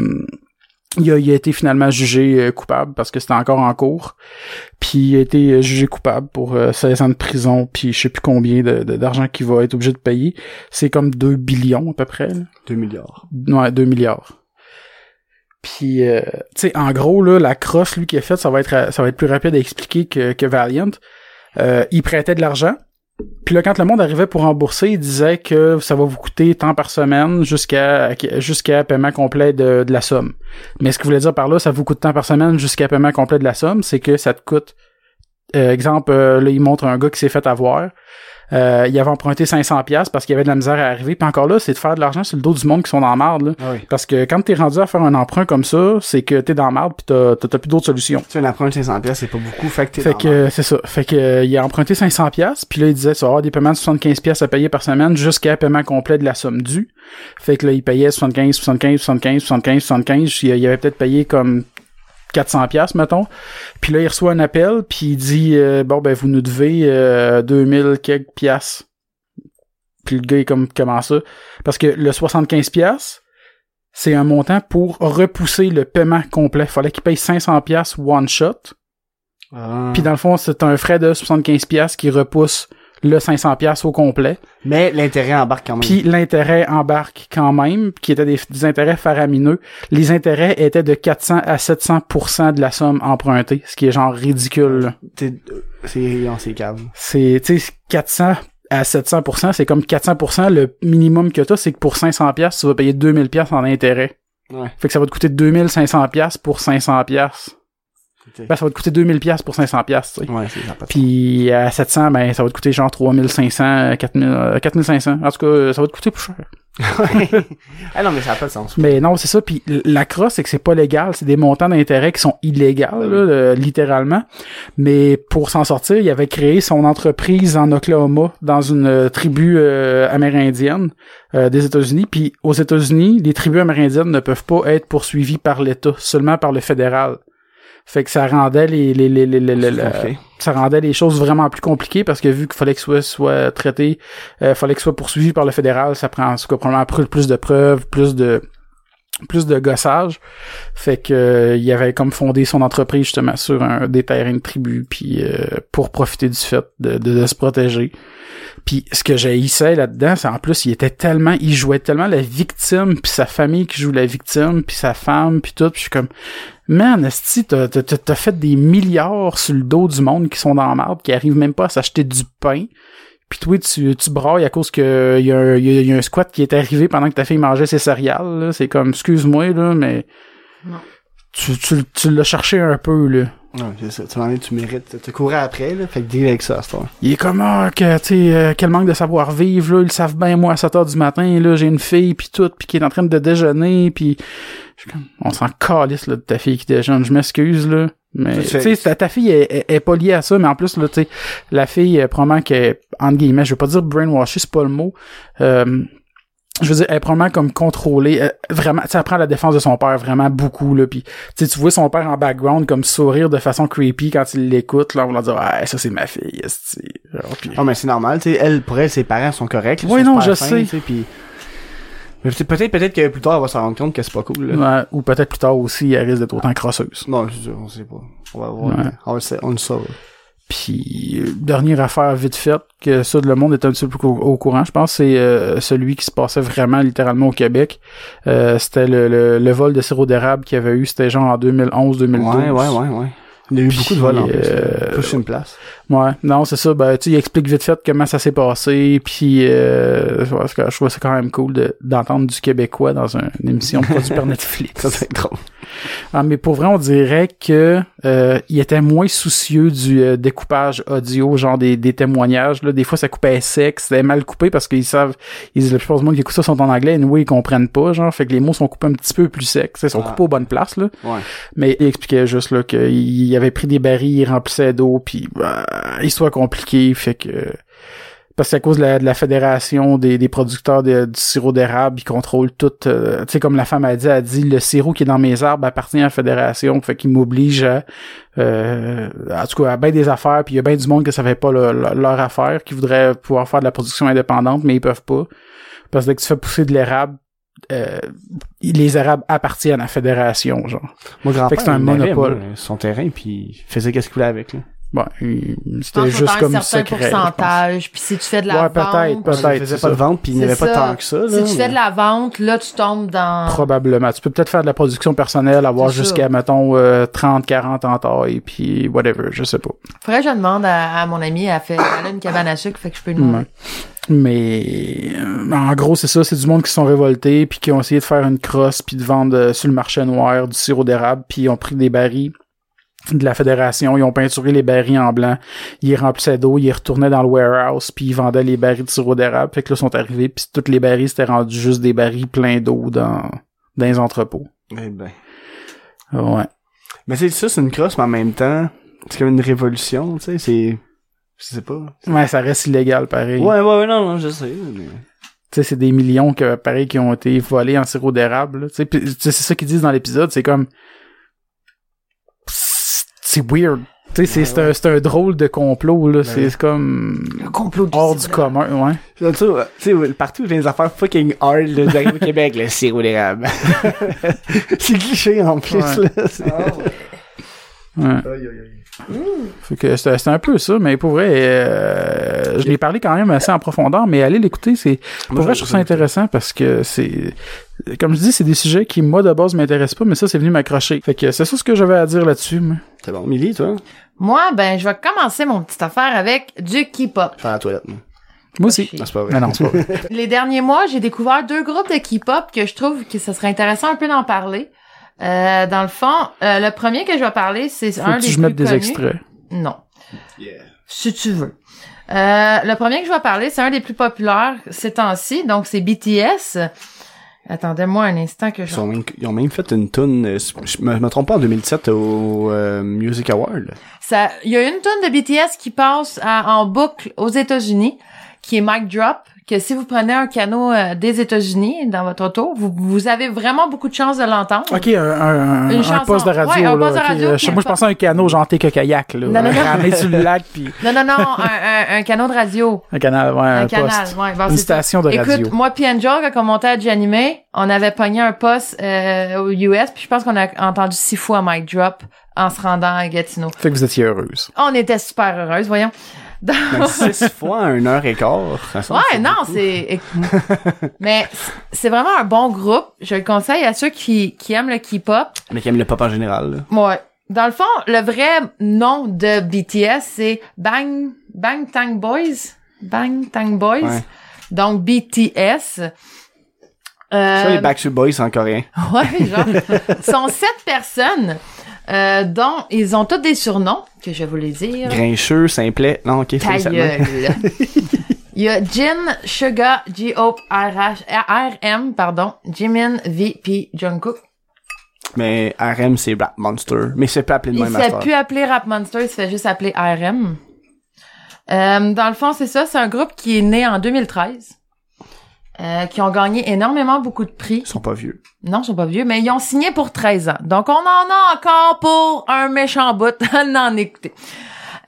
il a, il a été finalement jugé euh, coupable parce que c'était encore en cours. Puis il a été jugé coupable pour euh, 16 ans de prison, puis je sais plus combien de- de- d'argent qu'il va être obligé de payer. C'est comme 2 billions à peu près. là. 2 milliards. Ouais, 2 milliards. Puis, euh, tu sais, en gros, là, la crosse, lui, qui a fait, ça va être, ça va être plus rapide à expliquer que, que Valiant. Euh, il prêtait de l'argent. Puis là, quand le monde arrivait pour rembourser, il disait que ça va vous coûter tant par semaine jusqu'à jusqu'à paiement complet de, de la somme. Mais ce que voulait dire par là, ça vous coûte tant par semaine jusqu'à paiement complet de la somme, c'est que ça te coûte Euh, exemple, euh, là, il montre un gars qui s'est fait avoir. Euh, il avait emprunté 500 pièces parce qu'il y avait de la misère à arriver. Puis encore là, c'est de faire de l'argent sur le dos du monde qui sont dans la marde. Là. Ah oui. Parce que quand t'es rendu à faire un emprunt comme ça, c'est que t'es dans la marde puis t'as, t'as, plus d'autres solutions. Tu sais, un emprunt de 500 pièces, c'est pas beaucoup, fait que t'es Fait que c'est ça. Fait que euh, il a emprunté 500 pièces, puis là il disait tu vas avoir des paiements de 75 pièces à payer par semaine jusqu'à paiement complet de la somme due. Fait que là il payait 75 75 75 75 75, il, il avait peut-être payé comme 400 pièces mettons. Puis là il reçoit un appel, puis il dit euh, bon ben vous nous devez euh, 2000 quelques pièces. Puis le gars est comme comment ça? Parce que le 75 pièces c'est un montant pour repousser le paiement complet. Fallait qu'il paye 500 pièces one shot. Ah. Puis dans le fond, c'est un frais de 75 pièces qui repousse le 500 pièces au complet. Mais l'intérêt embarque quand même. Puis l'intérêt embarque quand même, qui étaient des, des intérêts faramineux. Les intérêts étaient de 400 à 700% de la somme empruntée, ce qui est genre ridicule. c'est, c'est cave. C'est, tu sais, 400 à 700% c'est comme 400% le minimum que t'as, c'est que pour 500 pièces, tu vas payer 2000 pièces en intérêt. Ouais. Fait que ça va te coûter 2500 pièces pour 500 pièces. C'était- Ben, ça va te coûter 2000 pièces pour 500 pièces, tu sais. Ouais, c'est Puis à 700, ben ça va te coûter genre 3500, 4000, euh, 4500. En tout cas, euh, ça va te coûter plus cher. ah non, mais ça a pas de sens. Mais non, c'est ça. Puis la crosse, c'est que c'est pas légal. C'est des montants d'intérêt qui sont illégaux, là, littéralement. Mais pour s'en sortir, il avait créé son entreprise en Oklahoma, dans une euh, tribu euh, amérindienne euh, des États-Unis. Puis aux États-Unis, les tribus amérindiennes ne peuvent pas être poursuivies par l'État, seulement par le fédéral. Fait que ça rendait les, les, les, les, ça rendait les choses vraiment plus compliquées parce que vu qu'il fallait que soit soit traité, euh, fallait que soit poursuivi par le fédéral, ça prend en tout cas, probablement plus, plus de preuves, plus de plus de gossage. Fait que euh, il avait comme fondé son entreprise justement sur un, des terrains de tribu puis euh, pour profiter du fait de, de, de se protéger. Puis ce que j'haïssais là-dedans, c'est en plus il était tellement il jouait tellement la victime puis sa famille qui joue la victime puis sa femme puis tout, puis je suis comme Man, esti, t'as, t'as, fait des milliards sur le dos du monde qui sont dans la merde, qui arrivent même pas à s'acheter du pain. Puis toi, tu, tu brailles à cause que y a, un- y a- y a un squat qui est arrivé pendant que ta fille mangeait ses céréales. C'est comme, excuse-moi, là, mais Non. tu, tu, tu l'as cherché un peu, là. Ouais, c'est ça. Tu m'en tu mérites. Tu courais après, là. Fait que deal avec ça, à. Il est comme, ah, que, tu sais, euh, quel manque de savoir-vivre, là. Ils le savent bien, moi, à 7 heures du matin, là, j'ai une fille, puis tout, puis qui est en train de déjeuner, puis je suis comme, on s'en calisse, là, de ta fille qui déjeune. Je m'excuse, là. Mais, Tu sais, ta, ta fille est, est- est pas liée à ça, mais en plus, là, tu sais, la fille, euh, probablement qu'elle, entre guillemets, je veux pas dire brainwashed, c'est pas le mot, euh, je veux dire, elle est probablement comme contrôlée, euh, vraiment, elle prend la défense de son père vraiment beaucoup, là, puis tu tu vois son père en background comme sourire de façon creepy quand il l'écoute, là, on va dire, ah, ça c'est ma fille. Genre, puis- Ah, mais c'est normal, tu sais. Elle, pour elle, ses parents sont corrects. Oui, non, je fins, sais. puis... Mais peut-être, peut-être que plus tard, elle va s'en rendre compte que c'est pas cool, là. Ouais, ou peut-être plus tard aussi, elle risque d'être autant crosseuse. Non, je on sait pas. On va voir. Ouais. On le sait, on le saura. Puis, euh, dernière affaire vite faite, que ça, le monde est un petit peu au, au courant, je pense, c'est euh, celui qui se passait vraiment littéralement au Québec. Euh, c'était le, le, le vol de sirop d'érable qu'il y avait eu, c'était genre en 2011-2012. Ouais, ouais, ouais, ouais. Il y a eu beaucoup de vols en plus. euh, Plus une place. Ouais, non, c'est ça. Ben, tu il explique vite fait comment ça s'est passé, puis euh, je trouve ça quand même cool de- d'entendre du québécois dans un- une émission produite par Netflix. Ça, c'est drôle. Ah, mais pour vrai, on dirait que euh, il était moins soucieux du euh, découpage audio, genre des, des témoignages. Là, des fois, ça coupait sec, c'était mal coupé parce qu'ils savent, ils, la plupart du monde qui écoute ça sont en anglais, et nous, ils comprennent pas, genre, fait que les mots sont coupés un petit peu plus secs, ils sont Ah. coupés aux bonnes places, là. Ouais. Mais il expliquait juste là qu'il avait pris des barils, il remplissait d'eau, puis bah, histoire compliquée, fait que parce que c'est à cause de la, de la fédération des, des producteurs de- du sirop d'érable, ils contrôlent tout. euh, tu sais, comme la femme a dit, elle a dit le sirop qui est dans mes arbres appartient à la fédération, fait qu'il m'oblige à, euh, en tout cas, à bien des affaires, puis il y a bien du monde que ça fait pas le- le- leur affaire, qui voudrait pouvoir faire de la production indépendante, mais ils peuvent pas. Parce que dès que tu fais pousser de l'érable, euh, les érables appartiennent à la fédération, genre. Mon grand-père, c'est un avait, monopole. moi, son terrain, puis il faisait qu'est-ce qu'il voulait avec, là. Bon, c'était juste comme un certain secret. pourcentage, puis si tu fais de la Ouais, peut-être, vente, peut-être. faisait c'est pas de ça. vente, puis il n'y avait C'est pas ça. tant que ça, là. si tu mais- fais de la vente, là, tu tombes dans... Probablement. Tu peux peut-être faire de la production personnelle, avoir ça. jusqu'à, mettons, euh, 30, 40 en taille, puis whatever, je sais pas. Faudrait que je demande à, à mon ami, elle fait, elle a une cabane à sucre, fait que je peux. Ouais. Mais euh, en gros, c'est ça, c'est du monde qui se sont révoltés puis qui ont essayé de faire une crosse puis de vendre euh, sur le marché noir du sirop d'érable puis ils ont pris des barils de la fédération. Ils ont peinturé les barils en blanc. Ils remplissaient d'eau, ils retournaient dans le warehouse, puis ils vendaient les barils de sirop d'érable. Fait que là, ils sont arrivés, puis toutes les barils, c'était rendu juste des barils pleins d'eau dans, dans les entrepôts. Eh ben. Ouais. Mais c'est ça, c'est une crosse, mais en même temps, c'est comme une révolution, tu sais, c'est... Je sais pas. Ouais, ça reste illégal, pareil. Ouais, ouais, ouais, non, non, je sais, mais... Tu sais, c'est des millions que, pareil, qui ont été volés en sirop d'érable. tu sais, c'est ça qu'ils disent dans l'épisode, c'est comme... C'est weird. Tu sais, c'est- Ouais, c'est un, c'est un drôle de complot, là. c'est ouais. comme... Le complot du Hors du commun, ouais. Tu sais, ouais, tu sais, ouais, partout, j'ai des affaires fucking hard, là, j'arrive au Québec, le sirop d'érable. c'est cliché, en plus, Ouais. là. c'est- ouais. Aïe, aïe, aïe. Fait que c'était c'était un peu ça, mais pour vrai, euh, je l'ai parlé quand même assez en profondeur, mais allez l'écouter, c'est pour Moi, vrai, je trouve ça intéressant parce que c'est comme je dis, c'est des sujets qui moi de base m'intéressent pas, mais ça c'est venu m'accrocher. Fait que c'est ça ce que j'avais à dire là-dessus. moi. C'est bon. Millie, toi? Moi, ben, je vais commencer mon petite affaire avec du K-pop. Faire la toilette, moi. Moi aussi. chier. Non, c'est pas vrai. Mais non, c'est pas vrai. Les derniers mois, j'ai découvert deux groupes de K-pop que je trouve que ce serait intéressant un peu d'en parler. Euh, dans le fond, euh, le premier que je vais parler, c'est Faut un que des je plus mette des connus. extraits. Non, Yeah. si tu veux. Euh, le premier que je vais parler, c'est un des plus populaires ces temps-ci, donc c'est BTS. Attendez-moi un instant que Ils, je... sont même- ils ont même fait une tune, euh, je me, me trompe pas, en 2017 au euh, Music Award. Ça, il y a une tonne de BTS qui passe à- en boucle aux États-Unis, qui est Mic Drop, que si vous prenez un canot euh, des États-Unis dans votre auto, vous, vous avez vraiment beaucoup de chances de l'entendre. Ok, un, un, Une un poste de radio. Ouais, un là, poste de radio Euh, qui moi je pensais à un canot genre que kayak là, Non, non, non. ramené sur le lac puis Non, non, non, un, un, un canot de radio. un canal, ouais, un, Un, canal, poste, ouais. bon, une ça. station de radio. Écoute, moi puis Angel, quand on montait à Janimé, on avait pogné un poste euh, aux US, puis je pense qu'on a entendu six fois Mic Drop en se rendant à Gatineau. Fait que vous étiez heureuse. On était super heureuses, voyons. Donc- six fois à une heure et quart. ça Ouais, non, c'est. Mais c'est vraiment un bon groupe. Je le conseille à ceux qui, qui aiment le K-pop. Mais qui aiment le pop en général, là. Ouais. Dans le fond, le vrai nom de BTS, c'est Bang, Bang Tang Boys. Bang Tang Boys. Ouais. Donc, BTS. Euh, Ça, les Backstreet Boys en coréen. Ouais, genre. sont sept personnes, euh, dont ils ont tous des surnoms, que je vais vous les dire. Grincheux, simplet. Non, ok, Ta c'est ça. gueule. Il y a Jin, Suga, J-Hope, RH, RM, pardon, Jimin, V, puis Jungkook. Mais RM, c'est Rap Monster. Mais c'est pas appelé de Il même s'est à plus appelé Rap Monster, il se fait juste appeler RM. Euh, dans le fond, c'est ça, c'est un groupe qui est né en 2013. Euh, qui ont gagné énormément beaucoup de prix. Ils sont pas vieux. Non, ils sont pas vieux, mais ils ont signé pour 13 ans. Donc, on en a encore pour un méchant bout à en écouter.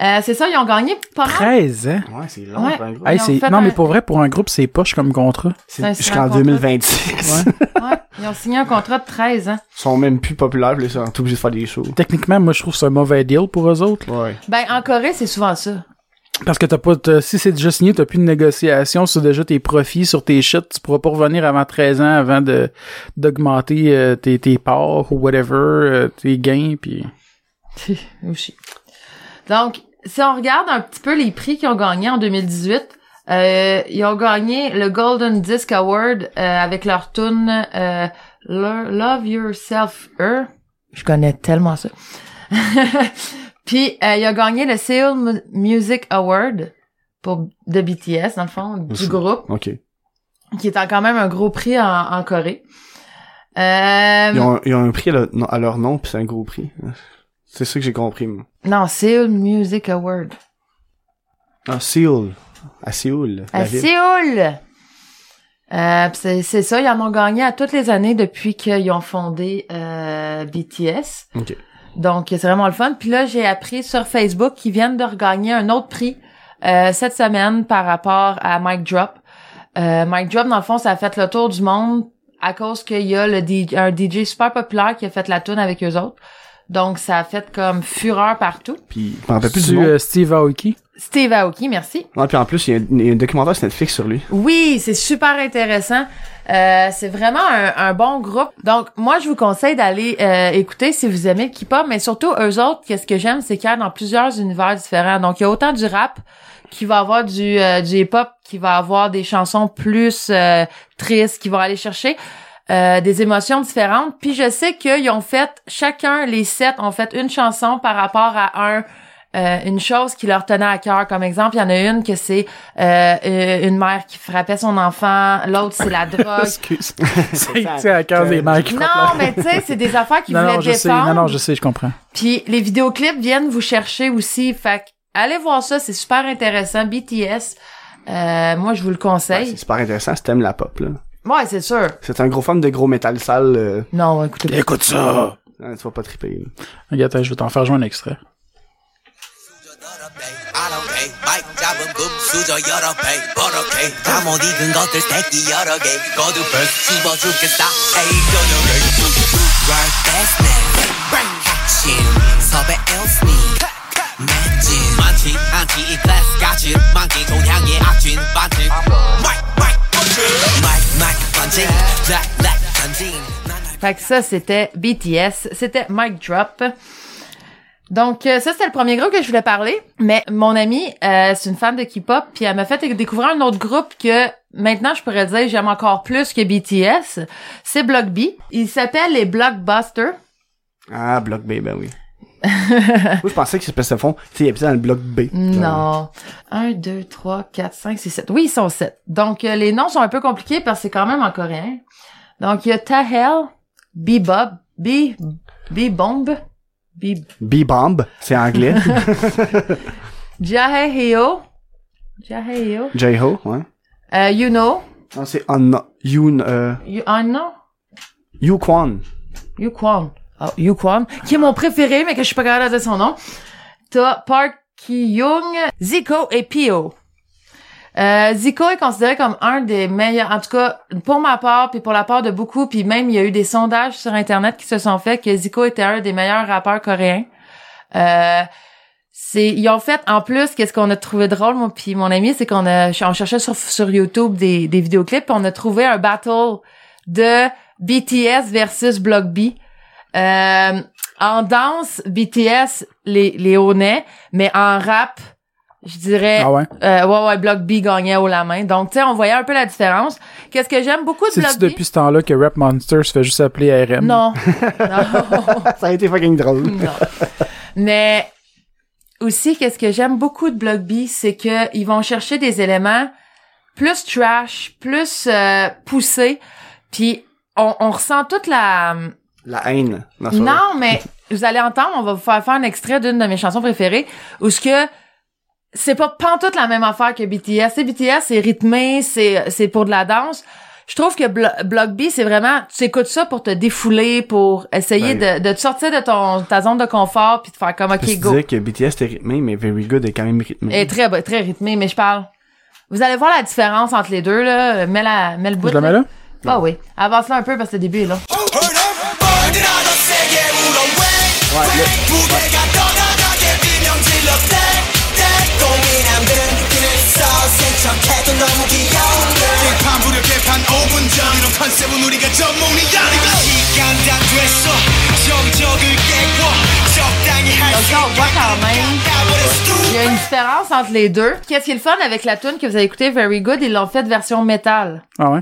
Euh, c'est ça, ils ont gagné pas mal. 13, hein? Ouais, c'est long, Ouais. pour un groupe. Hey, c'est... Non, un- mais pour vrai, pour un groupe, c'est poche comme contrat. C'est c'est jusqu'en un contrat. 2026. Ouais. Ouais, ils ont signé un contrat de 13 ans. Ils sont même plus populaires, ils sont obligés de faire des shows. Techniquement, moi, je trouve que c'est un mauvais deal pour eux autres. Ouais. Ben, en Corée, c'est souvent ça. Parce que t'as pas, t'as- si c'est déjà signé, t'as plus de négociation sur déjà tes profits, sur tes shit. Tu pourras pas revenir avant 13 ans avant de, d'augmenter euh, tes, tes parts ou whatever, euh, tes gains, puis Aussi. Donc, si on regarde un petit peu les prix qu'ils ont gagnés en 2018, euh, ils ont gagné le Golden Disc Award euh, avec leur tune euh, Lo- Love Yourself Her. Je connais tellement ça. Puis, euh, ils ont gagné le Seoul Mu- Music Award pour de BTS, dans le fond, du groupe, OK. qui est quand même un gros prix en, en Corée. Euh, Ils ont, ils ont un prix à, leur- non, à leur nom, puis c'est un gros prix. C'est ça que j'ai compris, moi. Non, Seoul Music Award. Ah, Séoul. À Séoul. À ville. Séoul! Euh, c'est, ça, ils en ont gagné à toutes les années depuis qu'ils ont fondé euh, BTS. Donc, c'est vraiment le fun. Puis là, j'ai appris sur Facebook qu'ils viennent de regagner un autre prix euh, cette semaine par rapport à Mic Drop. Euh, Mic Drop, dans le fond, ça a fait le tour du monde à cause qu'il y a le DJ, un DJ super populaire qui a fait la tune avec eux autres. Donc, ça a fait comme fureur partout. Puis, je plus du euh, Steve Aoki? Steve Aoki, merci. Ouais, puis en plus, il y, a, il y a un documentaire sur Netflix sur lui. Oui, c'est super intéressant. Euh, c'est vraiment un, un bon groupe. Donc, moi, je vous conseille d'aller euh, écouter si vous aimez le K-pop, mais surtout, eux autres, qu'est-ce que j'aime, c'est qu'il y a dans plusieurs univers différents. Donc, il y a autant du rap qui va avoir du, euh, du hip-hop, qui va avoir des chansons plus euh, tristes, qui vont aller chercher. euh, des émotions différentes. Puis je sais qu'ils ont fait, chacun, les sept, ont fait une chanson par rapport à un euh, une chose qui leur tenait à cœur. Comme exemple, il y en a une que c'est euh, euh, une mère qui frappait son enfant, l'autre c'est la drogue. Excuse. c'est tu sais, à cœur des mecs qui frappent non, leur- mais tu sais, c'est des affaires qu'ils Non, voulaient non, je sais. défendre. Non, non, je sais, je comprends. Puis les vidéoclips viennent vous chercher aussi. Fait que allez voir ça, c'est super intéressant. BTS, euh, moi je vous le Ouais, conseille. c'est super intéressant si t'aimes la pop, là. Ouais, c'est sûr. C'est un gros fan de gros métal sale, euh, Non, écoutez. Écoute ça! hein, tu vas pas triper, là. Regarde, je vais t'en faire jouer un extrait. I don't pay. 마이크 잡은 금 수저 여러 배 버럭해 잠못 익은 것들 새끼 여러 개 거두 벌 씹어 죽겠다 에이 저녁에 Work business 핵심 섭외 els니 맷진 많지 않지 이 클래스 가진 많기 동향의 악진 반칙 마이크 마이크 번지 마이크 마이크 번지 블랙 블랙 전진 Fait que ça, c'était BTS. C'était Mic Drop. Donc, euh, ça, c'était le premier groupe que je voulais parler. Mais mon amie, euh, c'est une fan de K-pop, puis elle m'a fait découvrir un autre groupe que maintenant, je pourrais dire j'aime encore plus que BTS. C'est Block B. Il s'appelle les Blockbusters. Ah, bloc B, ben oui. Moi, je pensais que c'était fond. Tu sais, dans le bloc B. Non. 1, 2, 3, 4, 5, 6, 7. Oui, ils sont 7. Donc, euh, les noms sont un peu compliqués parce que c'est quand même en coréen. Donc, il y a Tahel, Bebop, B, B-Bomb, B-Bomb, c'est anglais. Jahehyo, Jahehyo, J-Ho, ouais. euh, Yuno, Non, c'est Anna. Yoon, euh, Yu, ah non, Yu Kwan. Yukwon. Oh, Yukwon, qui est mon préféré, mais que je suis pas capable de dire son nom. T'as Park Ki-young, Zico et Pio. Euh, Zico est considéré comme un des meilleurs, en tout cas pour ma part, puis pour la part de beaucoup, puis même il y a eu des sondages sur internet qui se sont faits que Zico était un des meilleurs rappeurs coréens. Euh, c'est ils ont fait en plus qu'est-ce qu'on a trouvé drôle moi puis mon ami c'est qu'on a on cherchait sur YouTube des des vidéoclips puis on a trouvé un battle de BTS versus Block B. Euh, en danse BTS les les mais en rap je dirais Ah ouais? euh, ouais ouais Block B gagnait haut la main donc tu sais on voyait un peu la différence qu'est-ce que j'aime beaucoup de Block B? depuis ce temps-là que Rap Monster se fait juste appeler RM? non non Ça a été fucking drôle. non. Mais aussi, qu'est-ce que j'aime beaucoup de Block B, c'est que ils vont chercher des éléments plus trash, plus euh, poussés, puis on, on ressent toute la... La haine. dans. Non, mais vous allez entendre, on va vous faire faire un extrait d'une de mes chansons préférées, où ce que c'est pas pantoute la même affaire que BTS. C'est BTS, c'est rythmé, c'est c'est pour de la danse. Je trouve que Blo- Block B, c'est vraiment, tu écoutes ça pour te défouler, pour essayer Ben. de, de te sortir de ton ta zone de confort, puis de faire comme Je ok go. disais que BTS était rythmé, mais Very Good est quand même rythmé. Et très très rythmé, mais je parle. Vous allez voir la différence entre les deux là. Mets la mets le bout. Je la mets là? Ah oui. Avance là un peu parce que le début est là. 너무 귀여운데 개판 무려 개판 5분 전 이런 컨셉은 우리가 전문이 아니고 시간 다 됐어 정적을 깨고 적당히 할 Donc 수 là, on voit quand même. 있게 Il y a une différence entre les deux. Qu'est-ce qui est le fun avec la tune que vous avez écouté Very Good, ils l'ont fait version métal. Ah ouais?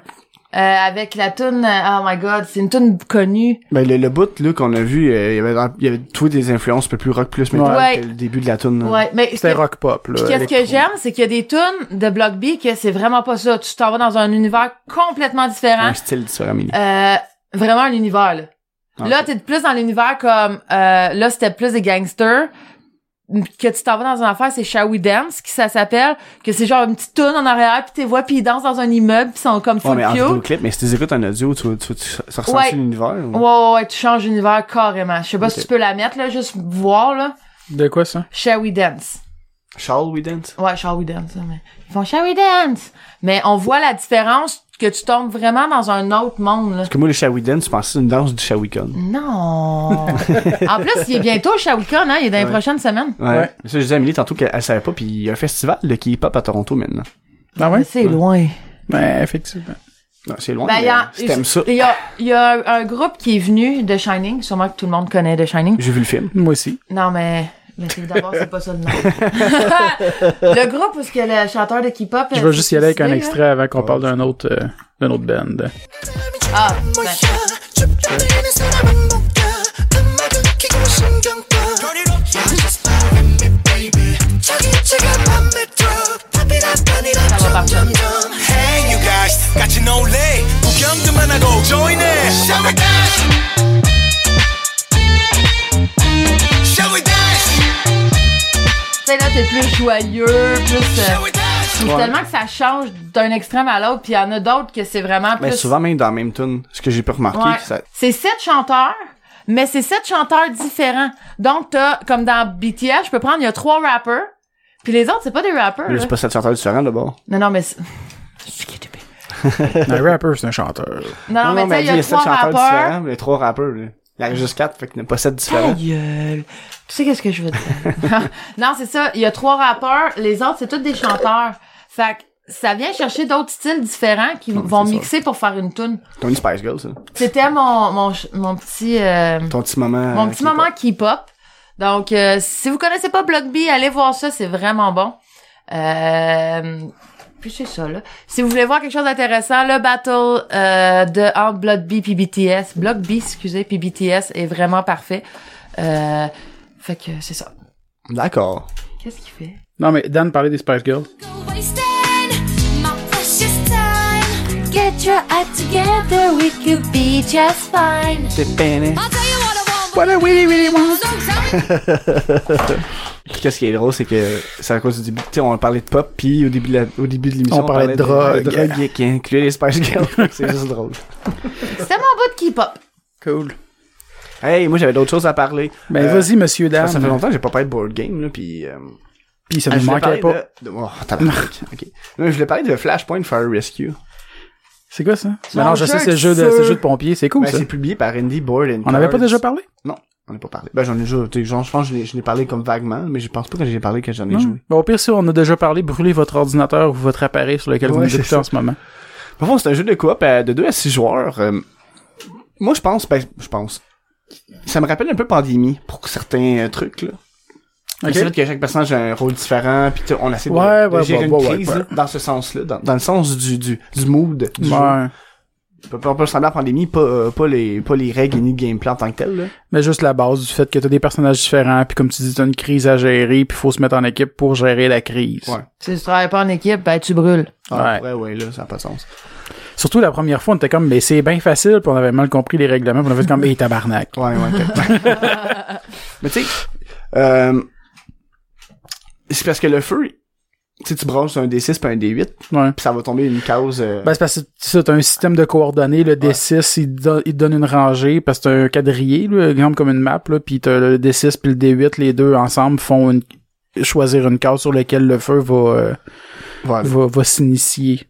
Euh, avec la tune Oh my god, c'est une tune connue. Ben, le, le bout, là, qu'on a vu, euh, il y avait, il y avait tout des influences un peu plus rock plus métal Ouais. que le début de la tune. là. Ouais, mais C'était rock pop, là. Qu'est-ce que j'aime, c'est qu'il y a des tunes de Block B que c'est vraiment pas ça. Tu t'en vas dans un univers complètement différent. Un style différent, Euh, vraiment un univers, là. Là, Ok. t'es plus dans l'univers comme... Euh, là, c'était plus des gangsters. Que tu t'en vas dans une affaire, c'est Shall We Dance, qui ça s'appelle. Que c'est genre une petite toune en arrière, puis t'es vois, puis ils dansent dans un immeuble, puis ils sont comme Ouais, full mais en vidéoclip, mais si tu écoutes en audio, tu, tu, tu, ça ressemble Ouais. l'univers. ou- Ouais, ouais, ouais, tu changes d'univers carrément. Je sais pas si tu peux la mettre, là, juste voir, là. De quoi ça? Shall We Dance. Shall We Dance? Ouais, Shall We Dance, mais ils font Shall We Dance. Mais on voit la différence que tu tombes vraiment dans un autre monde, là. Parce que moi, le Dance, je pensais que c'est une danse du Shawicon. Non. en plus, il est bientôt au Shawicon, hein, il est dans les Ouais. prochaines semaines. Ouais. Ouais. Ça, je disais à Amélie tantôt qu'elle savait pas, puis il y a un festival de K-pop à Toronto maintenant. Ah ouais? C'est loin. Ben, effectivement. Non, c'est loin, Ben, il mais y a, si t'aimes ça, il y a, il y a un groupe qui est venu de Shining, sûrement que tout le monde connaît de Shining. j'ai vu le film. Moi aussi. Non, mais Mais c'est d'abord, c'est pas ça le nom. le groupe où ce que le chanteur de K-pop. Je euh, vais juste y s'est aller avec un suicidé, extrait avant qu'on parle d'un autre, euh, d'un autre band. là. Ah, ben, ça va partir. Hey you guys 같이 놀래 구경도 하고 join it Sais, là, t'es plus joyeux, plus. euh, tellement que ça change d'un extrême à l'autre, puis il y en a d'autres que c'est vraiment plus. Mais souvent, même dans la même tune, ce que j'ai pu remarquer, Ouais. ça... C'est sept chanteurs, mais c'est sept chanteurs différents. Donc, t'as, comme dans BTS, je peux prendre, il y a trois rappers, puis les autres, c'est pas des rappers. C'est pas sept chanteurs différents, d'abord. Non, non, mais c'est... C'est qui est épais. Un rapper, c'est un chanteur. Non, non, mais tu sais, il y a sept trois chanteurs différents, mais trois rappeurs, là. Il y en a juste quatre, fait qu'il n'y a pas sept Ta différents. gueule. Tu sais qu'est-ce que je veux dire? non, c'est ça. Il y a trois rappeurs. Les autres, c'est tous des chanteurs. Fait que ça vient chercher d'autres styles différents qui vont ça. mixer pour faire une tune. Tony Spice Girl, ça. C'était mon, mon, mon petit, euh, Ton petit moment. mon euh, petit qui- moment K-pop. Donc, euh, si vous connaissez pas Block B, allez voir ça, c'est vraiment bon. Euh, puis c'est ça, là. Si vous voulez voir quelque chose d'intéressant, le battle euh, de entre Block B puis BTS, Block B, excusez, puis BTS est vraiment parfait. Euh, fait que c'est ça. D'accord. Qu'est-ce qu'il fait? Non, mais Dan parlait des Spice Girls. Get your act together, we could be just fine. C'est peine. I'll tell you what I want. What I really, really want. Me. Qu'est-ce qui est drôle, c'est que c'est à cause du début. Tu sais, on parlait de pop, puis au début de la- au début de l'émission, On parlait de drogue. de drogue qui incluait les Spice Girls. c'est juste drôle. C'était mon bout de K-pop. Cool. Hey, moi j'avais d'autres choses à parler. Ben, Euh, vas-y, monsieur Ça, Dan. ça fait longtemps que j'ai pas parlé de board game, là, puis. Euh, Puis ça ah, nous je voulais manquait parler pas. De... Oh, tabarnak. ok. Non, je voulais parler de Flashpoint Fire Rescue. C'est quoi ça? C'est Ben non, je sais, c'est le de jeu de, c'est jeu de pompier. C'est cool, Ben, ça. c'est publié par Indie Board and On n'avait pas déjà parlé? Non, on n'a pas parlé. Ben, j'en ai sais, genre, je pense que je l'ai- je l'ai parlé comme vaguement, mais je pense pas que j'ai parlé que j'en ai Non. joué. Ben, au pire, si on a déjà parlé, brûlez votre ordinateur ou votre appareil sur lequel vous Ouais, ça. en ce moment. Par contre, c'est un jeu de coop euh, de 2 à 6 joueurs. euh, moi, je pense, ben, je pense. Ça me rappelle un peu Pandémie pour certains euh, trucs, là. Ok. C'est vrai que chaque personnage a un rôle différent, puis on essaie de, Ouais, de ouais, gérer ouais, une ouais, crise là, dans ce sens-là, dans, dans le sens du, du, du mood du jeu. Peut ressembler à Pandémie, pas, euh, pas, les, pas les règles ni le gameplay en tant que tel. Là. Mais juste la base du fait que t'as des personnages différents, puis comme tu dis, t'as une crise à gérer, puis faut se mettre en équipe pour gérer la crise. Ouais. Si tu travailles pas en équipe, ben tu brûles. Ah, Ouais. ouais, ouais, là, ça n'a pas de sens. Surtout la première fois, on était comme, mais c'est bien facile, puis on avait mal compris les règlements, puis on a fait comme, hey, tabarnak. Ouais, ouais. Mais tu sais, euh, c'est parce que le feu, tu tu branches un D6 puis un D8, Ouais. puis ça va tomber une cause... euh, Ben, c'est parce que ça, t'as un système de coordonnées, le D6, il, te donne une rangée, parce que t'as un quadrillé, là, exemple comme une map, là, puis t'as le D6 puis le D8, les deux ensemble font une, choisir une case sur laquelle le feu va, euh, voilà. va, va s'initier.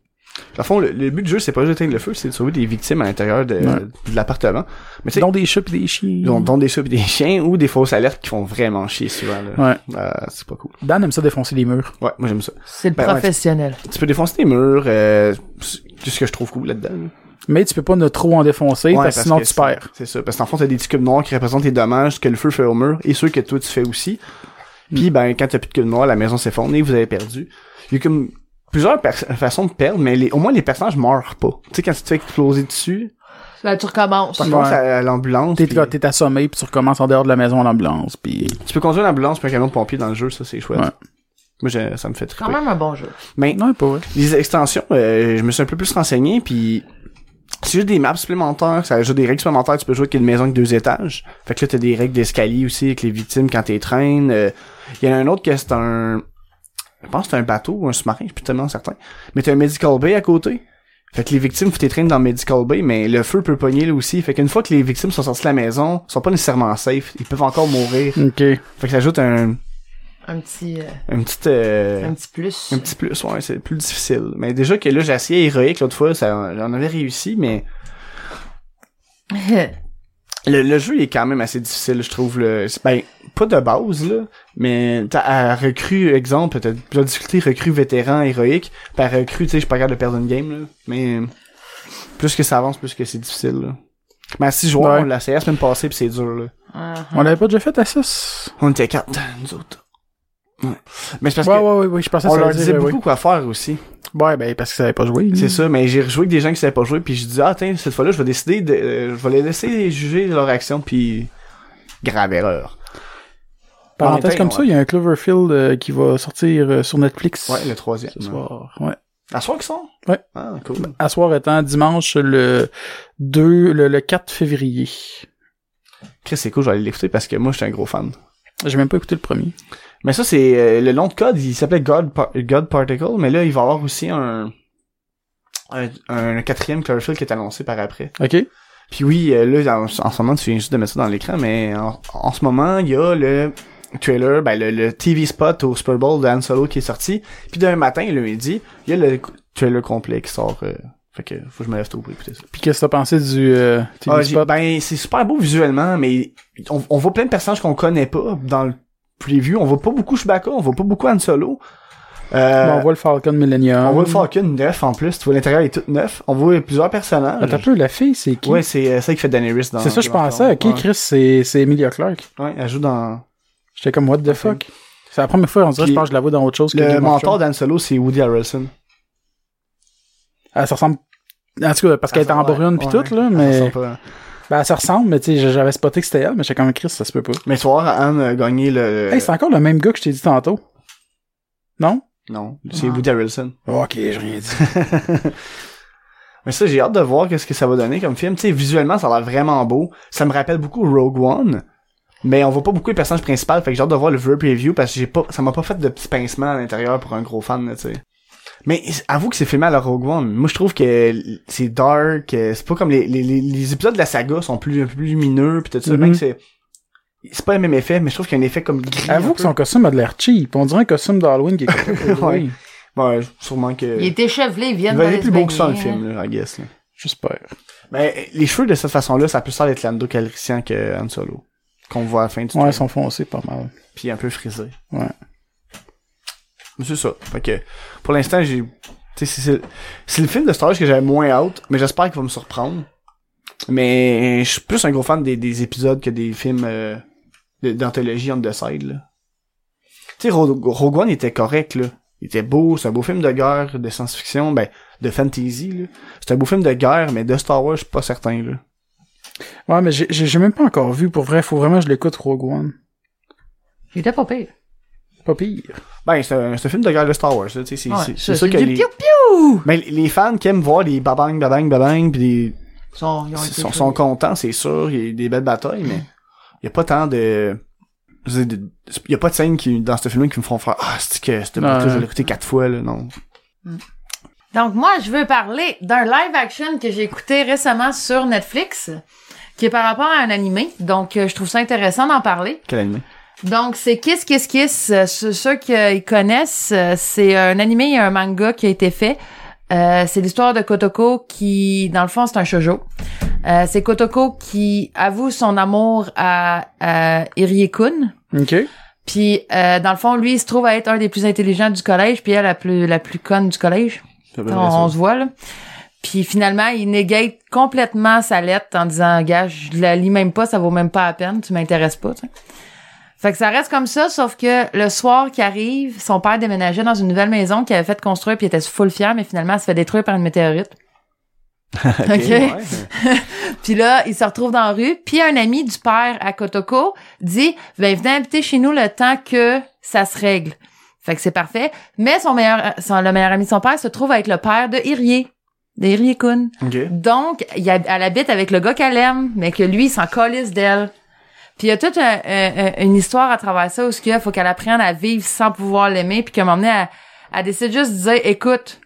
Dans le fond, le, le but du jeu, c'est pas juste d'éteindre le feu, c'est de sauver des victimes à l'intérieur de, Ouais. de l'appartement. Mais tu sais, Dont des chats pis des chiens. dont, dont des chats et des chiens ou des fausses alertes qui font vraiment chier souvent. Là. Ouais. Euh, c'est pas cool. Dan aime ça défoncer les murs. Ouais, moi j'aime ça. C'est le Ben ouais. professionnel. Tu peux défoncer des murs, euh, c'est ce que je trouve cool là-dedans. là. Mais tu peux pas ne trop en défoncer, Ouais, parce que sinon que tu c'est- perds. C'est ça. Parce qu'en fond, t'as des petits cubes noirs qui représentent les dommages que le feu fait au mur et ceux que toi tu fais aussi. Puis ben, quand t'as plus de cubes noirs, la maison s'effondre et vous avez perdu. Il y a comme plusieurs façons de perdre, mais les, au moins les personnages meurent pas. Tu sais, quand tu te fais exploser dessus, Ben, tu recommences. tu Ouais. penses à, l'ambulance. T'es, t'es assommé, puis tu recommences en dehors de la maison à l'ambulance, puis Tu peux conduire l'ambulance puis un camion de pompier dans le jeu, ça c'est chouette. Ouais. Moi, j'ai- ça me fait Quand triper. même un bon jeu. Mais non, pas vrai. les extensions, euh, je me suis un peu plus renseigné, puis c'est juste des maps supplémentaires, ça ajoute des règles supplémentaires, tu peux jouer avec une maison avec deux étages. Fait que là, t'as des règles d'escalier aussi avec les victimes quand t'es traînes. Euh, Il y en a un autre que c'est un... Je pense que c'est un bateau ou un sous-marin, je suis plus tellement certain. Mais t'as un medical bay à côté. Fait que les victimes, faut t'es traîner dans le medical bay, mais le feu peut pogner là aussi. Fait qu'une fois que les victimes sont sorties de la maison, ils sont pas nécessairement safe. Ils peuvent encore mourir. Ok. Fait que ça ajoute un, Un petit, euh, un petit, euh, un petit plus. un petit plus, ouais, c'est plus difficile. Mais déjà que là, j'ai essayé héroïque l'autre fois, ça, j'en avais réussi, mais le, le jeu est quand même assez difficile, je trouve. Le, ben, pas de base, là, mais t'as à recrue, exemple, t'as plusieurs difficultés, recrue vétéran, héroïque, par recrue, tu sais, je suis pas capable de perdre une game, là, mais plus que ça avance, plus que c'est difficile, là. Mais à 6 joueurs, Ouais. on l'a la semaine passée, pis c'est dur, là. On l'avait pas déjà fait à 6? On était quatre, nous autres. Ouais. Mais c'est parce Ouais, que ouais, ouais, ouais, je pensais que on ça leur dire, disait beaucoup quoi faire aussi. Ouais, ben, parce que ça avait pas joué. C'est ça, mais j'ai rejoué avec des gens qui savaient pas jouer, puis je dis ah tiens cette fois-là je vais décider de, euh, je vais les laisser juger leur action, puis grave erreur. Parenthèse En comme ça, il y a un Cloverfield euh, qui va sortir euh, sur Netflix. Ouais, le troisième. Ce soir. Ouais. À soir qu'ils sont? Ouais. Ah cool. À soir étant dimanche le 2, le, le 4 février. Chris c'est cool, je vais aller l'écouter parce que moi j'étais un gros fan. J'ai même pas écouté le premier. Mais ça c'est euh, le nom de code, il s'appelait God Par- God Particle, mais là il va y avoir aussi un un, un quatrième Cloverfield qui est annoncé par après. OK? Puis oui, euh, là, en, en ce moment, tu viens juste de mettre ça dans l'écran, mais en, en ce moment, il y a le trailer, ben, le, le TV spot au Super Bowl de Han Solo qui est sorti. Puis d'un matin, le midi, il y a le trailer complet qui sort. euh, fait que faut que je me lève tôt pour écouter ça. Puis qu'est-ce que t'as pensé du euh, Ah, ben, c'est super beau visuellement, mais on, on voit plein de personnages qu'on connaît pas dans le preview. On voit pas beaucoup Chewbacca, on voit pas beaucoup Han Solo. Euh, Bon, on voit le Falcon Millennium. on voit le Falcon neuf en plus. Tu vois, l'intérieur est tout neuf. On voit plusieurs personnages. Attends un peu, la fille, c'est qui? Ouais, c'est euh, ça qui fait Daenerys dans c'est ça, je pensais. Ok. Ouais. Chris, c'est, c'est Emilia Clarke. Ouais, elle joue dans... J'étais comme, what the fuck? C'est la première fois, on dirait, Puis je pense que je la vois dans autre chose que Le mentor d'Han Solo, c'est Woody Harrelson. Elle se ressemble, en tout cas, parce qu'elle est en brune pis ouais, tout, là, mais, ben, elle se ressemble, mais tu sais, j'avais spoté que c'était elle, mais j'étais comme, Chris, ça se peut pas. Mais tu vois, Anne a gagné le... Hey, c'est encore le même gars que je t'ai dit tantôt. Non? Non, c'est Woody Harrelson. Ok, j'ai rien dit. Mais ça, j'ai hâte de voir qu'est-ce que ça va donner comme film. Tu sais, visuellement, ça a l'air vraiment beau. Ça me rappelle beaucoup Rogue One. Mais on voit pas beaucoup les personnages principaux, fait que j'ai hâte de voir le vrai preview parce que j'ai pas, ça m'a pas fait de petits pincements à l'intérieur pour un gros fan, tu sais. Mais avoue que c'est filmé à la Rogue One. Moi, je trouve que c'est dark. euh, C'est pas comme les, les, les, épisodes de la saga sont plus un peu plus lumineux pis tout ça. Mhm. C'est c'est pas le même effet, mais je trouve qu'il y a un effet comme gris. Avoue que peu. son costume a de l'air cheap. On dirait un costume d'Halloween qui est Ouais. oui. Ouais, sûrement que. Il est échevelé, il vient Il de va aller plus beau que ça, le film, là, I guess, là. J'espère. Mais les cheveux de cette façon-là, ça peut être Lando Calrissian que Han Solo. Qu'on voit à la fin du Ouais, ils sont foncés pas mal. Puis un peu frisé. Ouais. Mais c'est ça. Fait que, pour l'instant, j'ai... Tu sais, c'est- le film de Star Wars que j'avais moins hâte, mais j'espère qu'il va me surprendre. Mais je suis plus un gros fan des, des épisodes que des films euh, de- d'anthologie on the side, là. Tu sais, Rogue Rogue One était correct, là. Il était beau, c'est un beau film de guerre, de science-fiction, ben, de fantasy, là. C'est un beau film de guerre, mais de Star Wars, je suis pas certain, là. Ouais, mais j'ai même pas encore vu. Pour vrai, faut vraiment que je l'écoute Rogue One. Il était pas pire. Pas pire. Ben, c'est un, film de guerre de Star Wars, là, tu sais, c'est c'est- ça, que les... Mais les fans qui aiment voir les babang, babang, babang, pis des... Ils sont, ils ont Ils été sont, contents, c'est sûr. Il y a des belles batailles, mais il y a pas tant de... Il y a pas de scènes qui, dans ce film-là qui me font faire Ah, c'est que cette Ouais. je vais l'écouter quatre fois, là, non. Donc moi, je veux parler d'un live action que j'ai écouté récemment sur Netflix, qui est par rapport à un animé. Donc euh, je trouve ça intéressant d'en parler. Quel animé? Donc c'est Kiss Kiss Kiss. Euh, ceux qui euh, connaissent, euh, c'est un animé et un manga qui a été fait. Euh, c'est l'histoire de Kotoko qui, dans le fond, c'est un shoujo. Euh, c'est Kotoko qui avoue son amour à, à Irie-kun. OK. Puis, euh, dans le fond, lui, il se trouve à être un des plus intelligents du collège, puis elle, la plus, la plus conne du collège. On, on se voit, là. Puis finalement, il négate complètement sa lettre en disant, gars, je la lis même pas, ça vaut même pas la peine, tu m'intéresses pas, tu sais. Fait que ça reste comme ça, sauf que le soir qui arrive, son père déménageait dans une nouvelle maison qu'il avait fait construire, puis il était full fier, mais finalement, elle se fait détruire par une météorite. Ok, Ok. ouais. Puis là, il se retrouve dans la rue. Puis un ami du père à Kotoko dit ben venez habiter chez nous le temps que ça se règle. Fait que c'est parfait. Mais son meilleur, son, le meilleur ami de son père se trouve avec le père de Irie, de Irie Kun. Ok. Donc, il elle habite avec le gars qu'elle aime, mais que lui, il s'en calisse d'elle. Puis il y a toute un- un- un- une histoire à travers ça où il faut qu'elle apprenne à vivre sans pouvoir l'aimer, puis qu'à un moment donné, elle, elle décide juste de dire, écoute,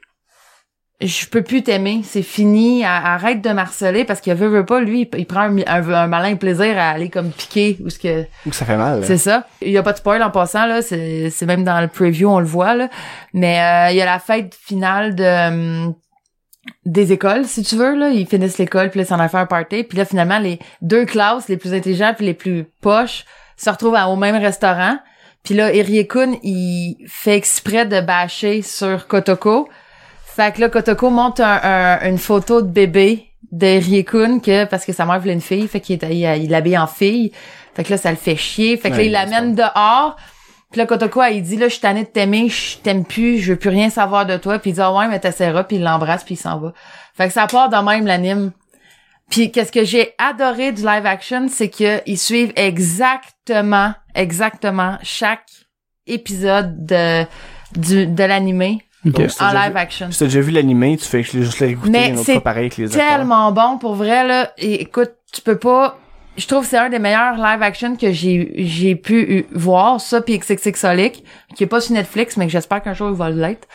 je peux plus t'aimer, c'est fini, arrête de m'harceler parce qu'il veut, veut pas, lui, il prend un, un- malin plaisir à aller comme piquer ou ce que Ouh, ça fait mal. c'est ça. Il y a pas de spoil en passant là, c'est c'est même dans le preview on le voit là. Mais euh, il y a la fête finale de hum, des écoles si tu veux là, ils finissent l'école puis là s'en a fait un party puis là finalement les deux classes les plus intelligents puis les plus poches se retrouvent à- au même restaurant. Puis là Kun il fait exprès de bâcher sur Kotoko. Fait que là Kotoko monte un- un- une photo de bébé de Riekun que parce que sa mère voulait une fille, fait qu'il il il l'habille en fille. Fait que là, ça le fait chier. Fait que là, il l'amène dehors. Puis là, Kotoko, elle, il dit, là, je suis tanné de t'aimer, je t'aime plus, je veux plus rien savoir de toi. Puis il dit, ah ouais, mais t'essaieras, puis il l'embrasse, puis il s'en va. Fait que ça part de même l'anime. Puis qu'est-ce que j'ai adoré du live action, c'est que ils suivent exactement, exactement chaque épisode de du, de l'animé Ok. Donc, en live vu- action. Si t'as déjà vu l'animé, tu fais juste l'écouter Mais une autre fois pareil avec les acteurs. tellement bon pour vrai là et écoute tu peux pas je trouve que c'est un des meilleurs live action que j'ai j'ai pu voir ça puis XXXolic qui est pas sur Netflix mais que j'espère qu'un jour il va l'être.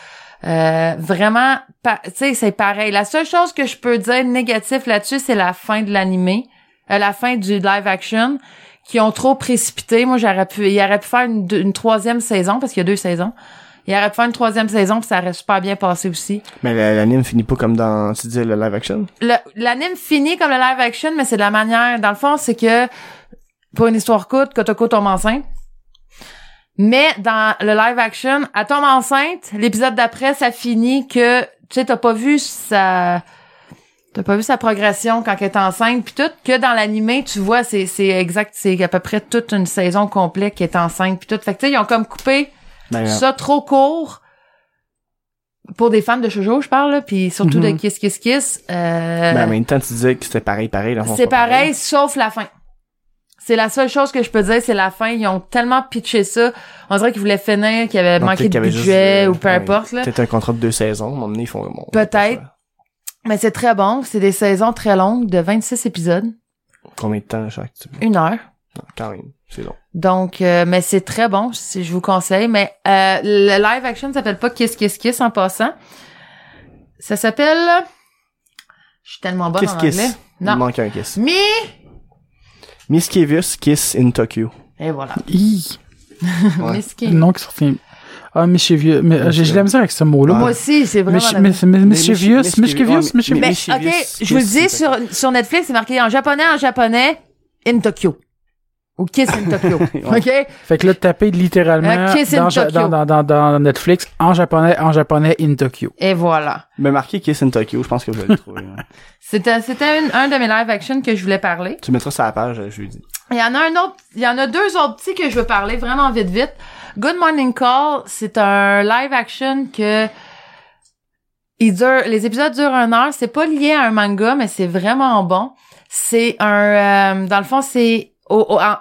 Euh, vraiment tu sais c'est pareil. La seule chose que je peux dire négatif là-dessus c'est la fin de l'animé euh, la fin du live action qui ont trop précipité. Moi j'aurais pu il aurait pu faire une troisième saison parce qu'il y a deux saisons il aurait pu faire une troisième saison puis ça aurait super bien passé aussi Mais la- l'anime finit pas comme dans, tu dis, le live action? l'anime finit comme le live action, mais c'est de la manière. Dans le fond, c'est que pour une histoire courte, Kotoko tombe enceinte. Mais dans le live action, elle tombe enceinte. L'épisode d'après, ça finit que tu sais, t'as pas vu sa T'as pas vu sa progression quand elle est enceinte puis tout que dans l'animé tu vois c'est c'est exact c'est à peu près toute une saison complète qui est enceinte puis tout fait que tu sais ils ont comme coupé Ben, ça trop court pour des fans de shoujo je parle là, puis surtout Mhm. de Kiss Kiss Kiss euh, ben, en même temps, tu disais que c'était pareil, pareil. c'est pareil, sauf la fin. C'est la seule chose que je peux dire, c'est la fin. Ils ont tellement pitché ça. On dirait qu'ils voulaient finir, qu'il y avait manqué de juste, budget euh, ou peu ouais, importe. Là. Peut-être un contrat de deux saisons. À un moment donné, ils font, bon, Peut-être. Mais c'est très bon. C'est des saisons très longues de 26 épisodes. Combien de temps chaque? tu- Une heure. Non, quand même. C'est long. Donc, euh, mais c'est très bon, si je vous conseille. Mais euh, le live action s'appelle pas Kiss Kiss Kiss en passant. Ça s'appelle... Je suis tellement bonne Kiss en Kiss. anglais. Il Non. manque un kiss. Mi... Mischievous Kiss in Tokyo. Et voilà. Hi. Ouais. Nom qui sortit. Ah, mischievous. Mais j'ai de la misère avec ce mot-là. Moi aussi, c'est vraiment... Mischievous, Mischievous, mischievous, mais- ok, je vous le Kiss dis, sur Netflix, c'est marqué en japonais, en japonais, in Tokyo. Ou Kiss in Tokyo. OK? Fait que là, tapez littéralement Kiss in dans, ja- Tokyo. dans, dans, dans, dans Netflix en japonais, en japonais, in Tokyo. Et voilà. Mais marqué Kiss in Tokyo, je pense que vous allez le trouver. hein. C'était, c'était une- un de mes live action que je voulais parler. tu mettras ça à la page, euh, je lui dis. Il y en a un autre, il y en a deux autres petits que je veux parler vraiment vite vite. Good Morning Call, c'est un live action que il dure, les épisodes durent une heure. C'est pas lié à un manga, mais c'est vraiment bon. C'est un, euh, dans le fond, c'est au, au- en-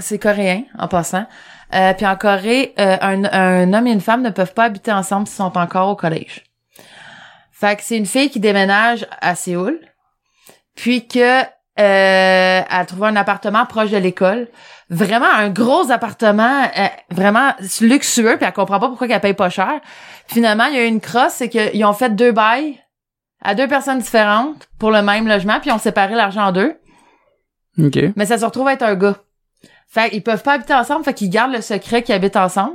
c'est coréen en passant. Euh, puis en Corée, euh, un, un homme et une femme ne peuvent pas habiter ensemble s'ils sont encore au collège. Fait que c'est une fille qui déménage à Séoul, puis que euh, elle trouve un appartement proche de l'école. Vraiment un gros appartement, euh, vraiment luxueux, puis elle comprend pas pourquoi qu'elle paye pas cher. Finalement, il y a eu une crosse, c'est qu'ils ont fait deux bails à deux personnes différentes pour le même logement, puis ils ont séparé l'argent en deux. OK. Mais ça se retrouve être un gars. Fait qu'ils peuvent pas habiter ensemble, fait qu'ils gardent le secret qu'ils habitent ensemble.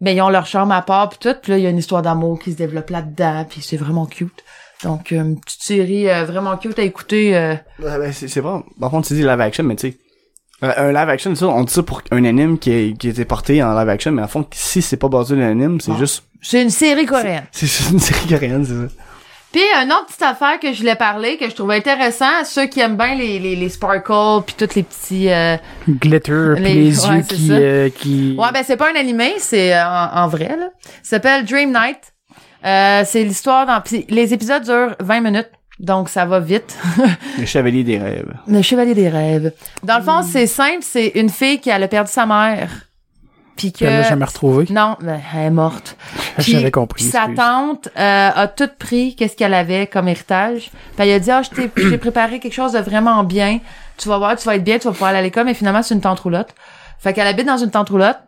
Mais ils ont leur chambre à part puis tout, puis là il y a une histoire d'amour qui se développe là-dedans, puis c'est vraiment cute. Donc euh, une petite série euh, vraiment cute à écouter. euh. Ouais, ben, c'est, pas, par contre, tu dis live action, mais tu sais, un, un live action, ça, on dit ça pour un anime qui, est, qui a été porté en live action, mais en fond, si c'est pas basé sur l'anime, c'est Ah. juste, C'est une série coréenne. c'est juste une série coréenne, c'est ça. Puis une autre petite affaire que je voulais parler, que je trouvais intéressant, ceux qui aiment bien les, les, les sparkles puis tous les petits... euh, Glitter, Les- les, ouais, yeux c'est qui, euh, qui... Ouais, ben c'est pas un animé, c'est euh, en, en vrai là. Ça s'appelle Dream Night. Euh, c'est l'histoire dans pis les épisodes durent 20 minutes. Donc ça va vite. Le chevalier des rêves. Le chevalier des rêves. Dans le fond, c'est simple, c'est une fille qui elle a perdu sa mère. Puis que Elle l'a jamais retrouvé. Non, ben, elle est morte. J'avais compris. sa tante euh, a tout pris, qu'est-ce qu'elle avait comme héritage. Puis elle a dit, ah, je t'ai j'ai préparé quelque chose de vraiment bien. Tu vas voir, tu vas être bien, tu vas pouvoir aller à l'école. Mais finalement, c'est une tante roulotte. Fait qu'elle habite dans une tante roulotte.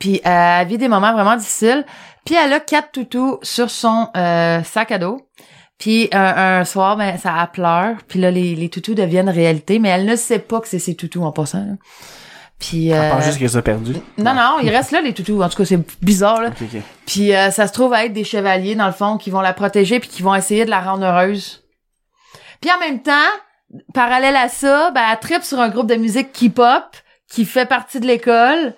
Puis euh, elle vit des moments vraiment difficiles. Puis elle a quatre toutous sur son euh, sac à dos. Puis un, un soir, ben ça elle pleure. Puis là, les, les toutous deviennent réalité. Mais elle ne sait pas que c'est ses toutous en passant. là. Puis euh, juste qu'elle a perdu. non, non, il reste là les toutous. En tout cas, c'est bizarre. Là. Puis euh, ça se trouve à être des chevaliers dans le fond qui vont la protéger puis qui vont essayer de la rendre heureuse. Puis en même temps, parallèle à ça, ben elle tripe sur un groupe de musique K-pop qui fait partie de l'école.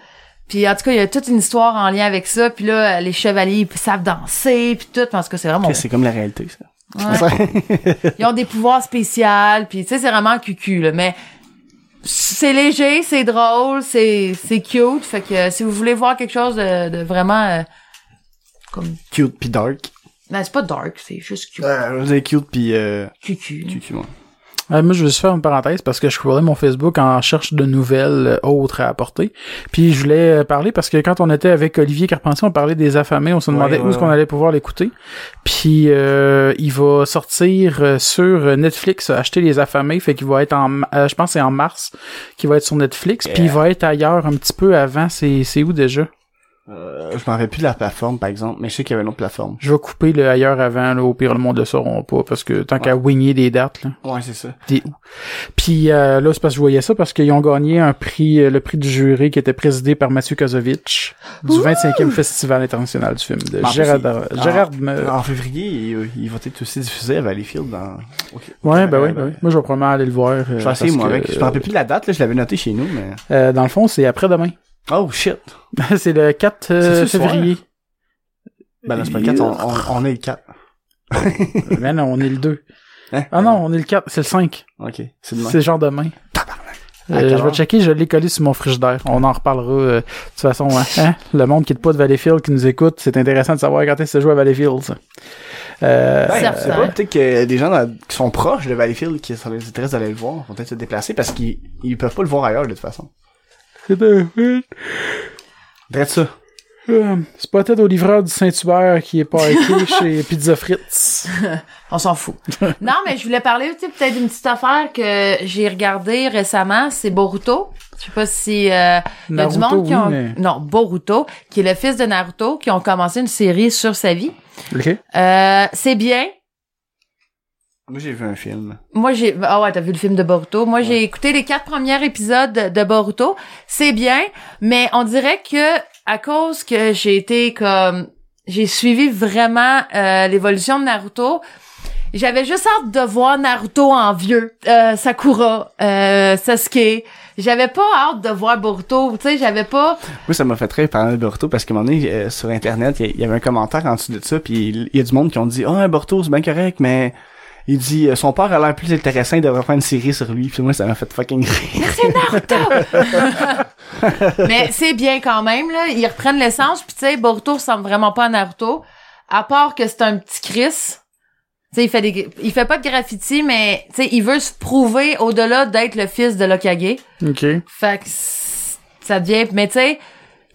Puis en tout cas, il y a toute une histoire en lien avec ça. Puis là, les chevaliers ils savent danser puis tout. En tout cas, c'est vraiment c'est comme la réalité, ça. Ouais. Ils ont des pouvoirs spéciaux, puis tu sais, c'est vraiment cucu, là. Mais c'est léger, c'est drôle, c'est c'est cute. Fait que si vous voulez voir quelque chose de, de vraiment euh, comme... Cute pis dark. Ben, c'est pas dark, c'est juste cute. Euh, avez cute pis euh, Cucu. cucu, ouais. Ouais, moi, je veux juste faire une parenthèse parce que je scrollais mon Facebook en recherche de nouvelles euh, autres à apporter. Puis je voulais euh, parler parce que quand on était avec Olivier Carpentier, on parlait des affamés, on se demandait Ouais, où est-ce qu'on allait pouvoir l'écouter. Puis euh, il va sortir euh, sur Netflix, acheter les affamés, fait qu'il va être en, euh, je pense c'est en mars, qu'il va être sur Netflix. Puis il va être ailleurs un petit peu avant. C'est c'est où déjà? Euh, je m'en rappelle plus de la plateforme, par exemple, mais je sais qu'il y avait une autre plateforme. Je vais couper le ailleurs avant. Là, au pire, le monde le sauront pas parce que tant qu'à wigner des dates. Là. Ouais, c'est ça. Où? Puis euh, là, c'est parce que je voyais ça parce qu'ils ont gagné un prix, euh, le prix du jury qui était présidé par Mathieu Kozovic du 25e Festival international du film de Mais en Gérard, Gérard en, Me- en février, il, il va être aussi diffusé à Valleyfield dans... Ok. Ouais, ben oui, ben oui. Moi, je vais probablement aller le voir. euh, Je vais essayer, parce moi, que, avec. Je me rappelle plus de la date, là, je l'avais noté chez nous, mais... euh, dans le fond, c'est après-demain. Oh, shit! c'est le 4 euh, février. Ben là, c'est pas le 4, on, on, on est le 4. Ben non, on est le 2. Hein? Ah non, on est le 4, c'est le 5. Ok, c'est demain. C'est genre demain. Euh, je vais checker, je l'ai collé sur mon frigidaire. On en reparlera. euh, de toute façon, hein, hein, le monde qui est pas de Valleyfield qui nous écoute, c'est intéressant de savoir quand est-ce que ça joue à Valleyfield. ça. Euh, Ben, c'est pas peut-être que des gens dans- qui sont proches de Valleyfield qui ça les intéresse d'aller le voir vont peut-être se déplacer parce qu'ils ils peuvent pas le voir ailleurs de toute façon. C'est un film. Drette ça. Euh, C'est peut-être au livreur du Saint-Hubert qui est pas écrit chez Pizza Fritz. On s'en fout. non, mais je voulais parler, peut-être d'une petite affaire que j'ai regardée récemment, c'est Boruto. Je sais pas si euh, il y a du monde qui ont mais- non Boruto, qui est le fils de Naruto, qui ont commencé une série sur sa vie. OK. Euh, c'est bien. Moi, j'ai vu un film. Moi, j'ai... Ah ouais, t'as vu le film de Boruto. Moi, j'ai écouté les quatre premiers épisodes de, Boruto. C'est bien, mais on dirait que à cause que j'ai été comme... J'ai suivi vraiment euh, l'évolution de Naruto. J'avais juste hâte de voir Naruto en vieux. Euh, Sakura, euh, Sasuke. J'avais pas hâte de voir Boruto. Tu sais, j'avais pas... Moi, ça m'a fait très parler de Boruto parce qu'à un moment donné, euh, sur Internet, il y, avait un commentaire en dessous de ça, puis il y a du monde qui ont dit « Ah, Boruto, c'est bien correct, mais... » Il dit euh, Son père a l'air plus intéressant, il devrait faire une série sur lui. » Puis moi, ça m'a fait fucking rire. Mais c'est bien quand même, là. Ils reprennent l'essence, puis tu sais, Boruto ressemble vraiment pas à Naruto. À part que c'est un petit Chris. Tu sais, il fait des, il fait pas de graffiti, mais, tu sais, il veut se prouver au-delà d'être le fils de Lokage. OK. Fait que ça devient, mais tu sais,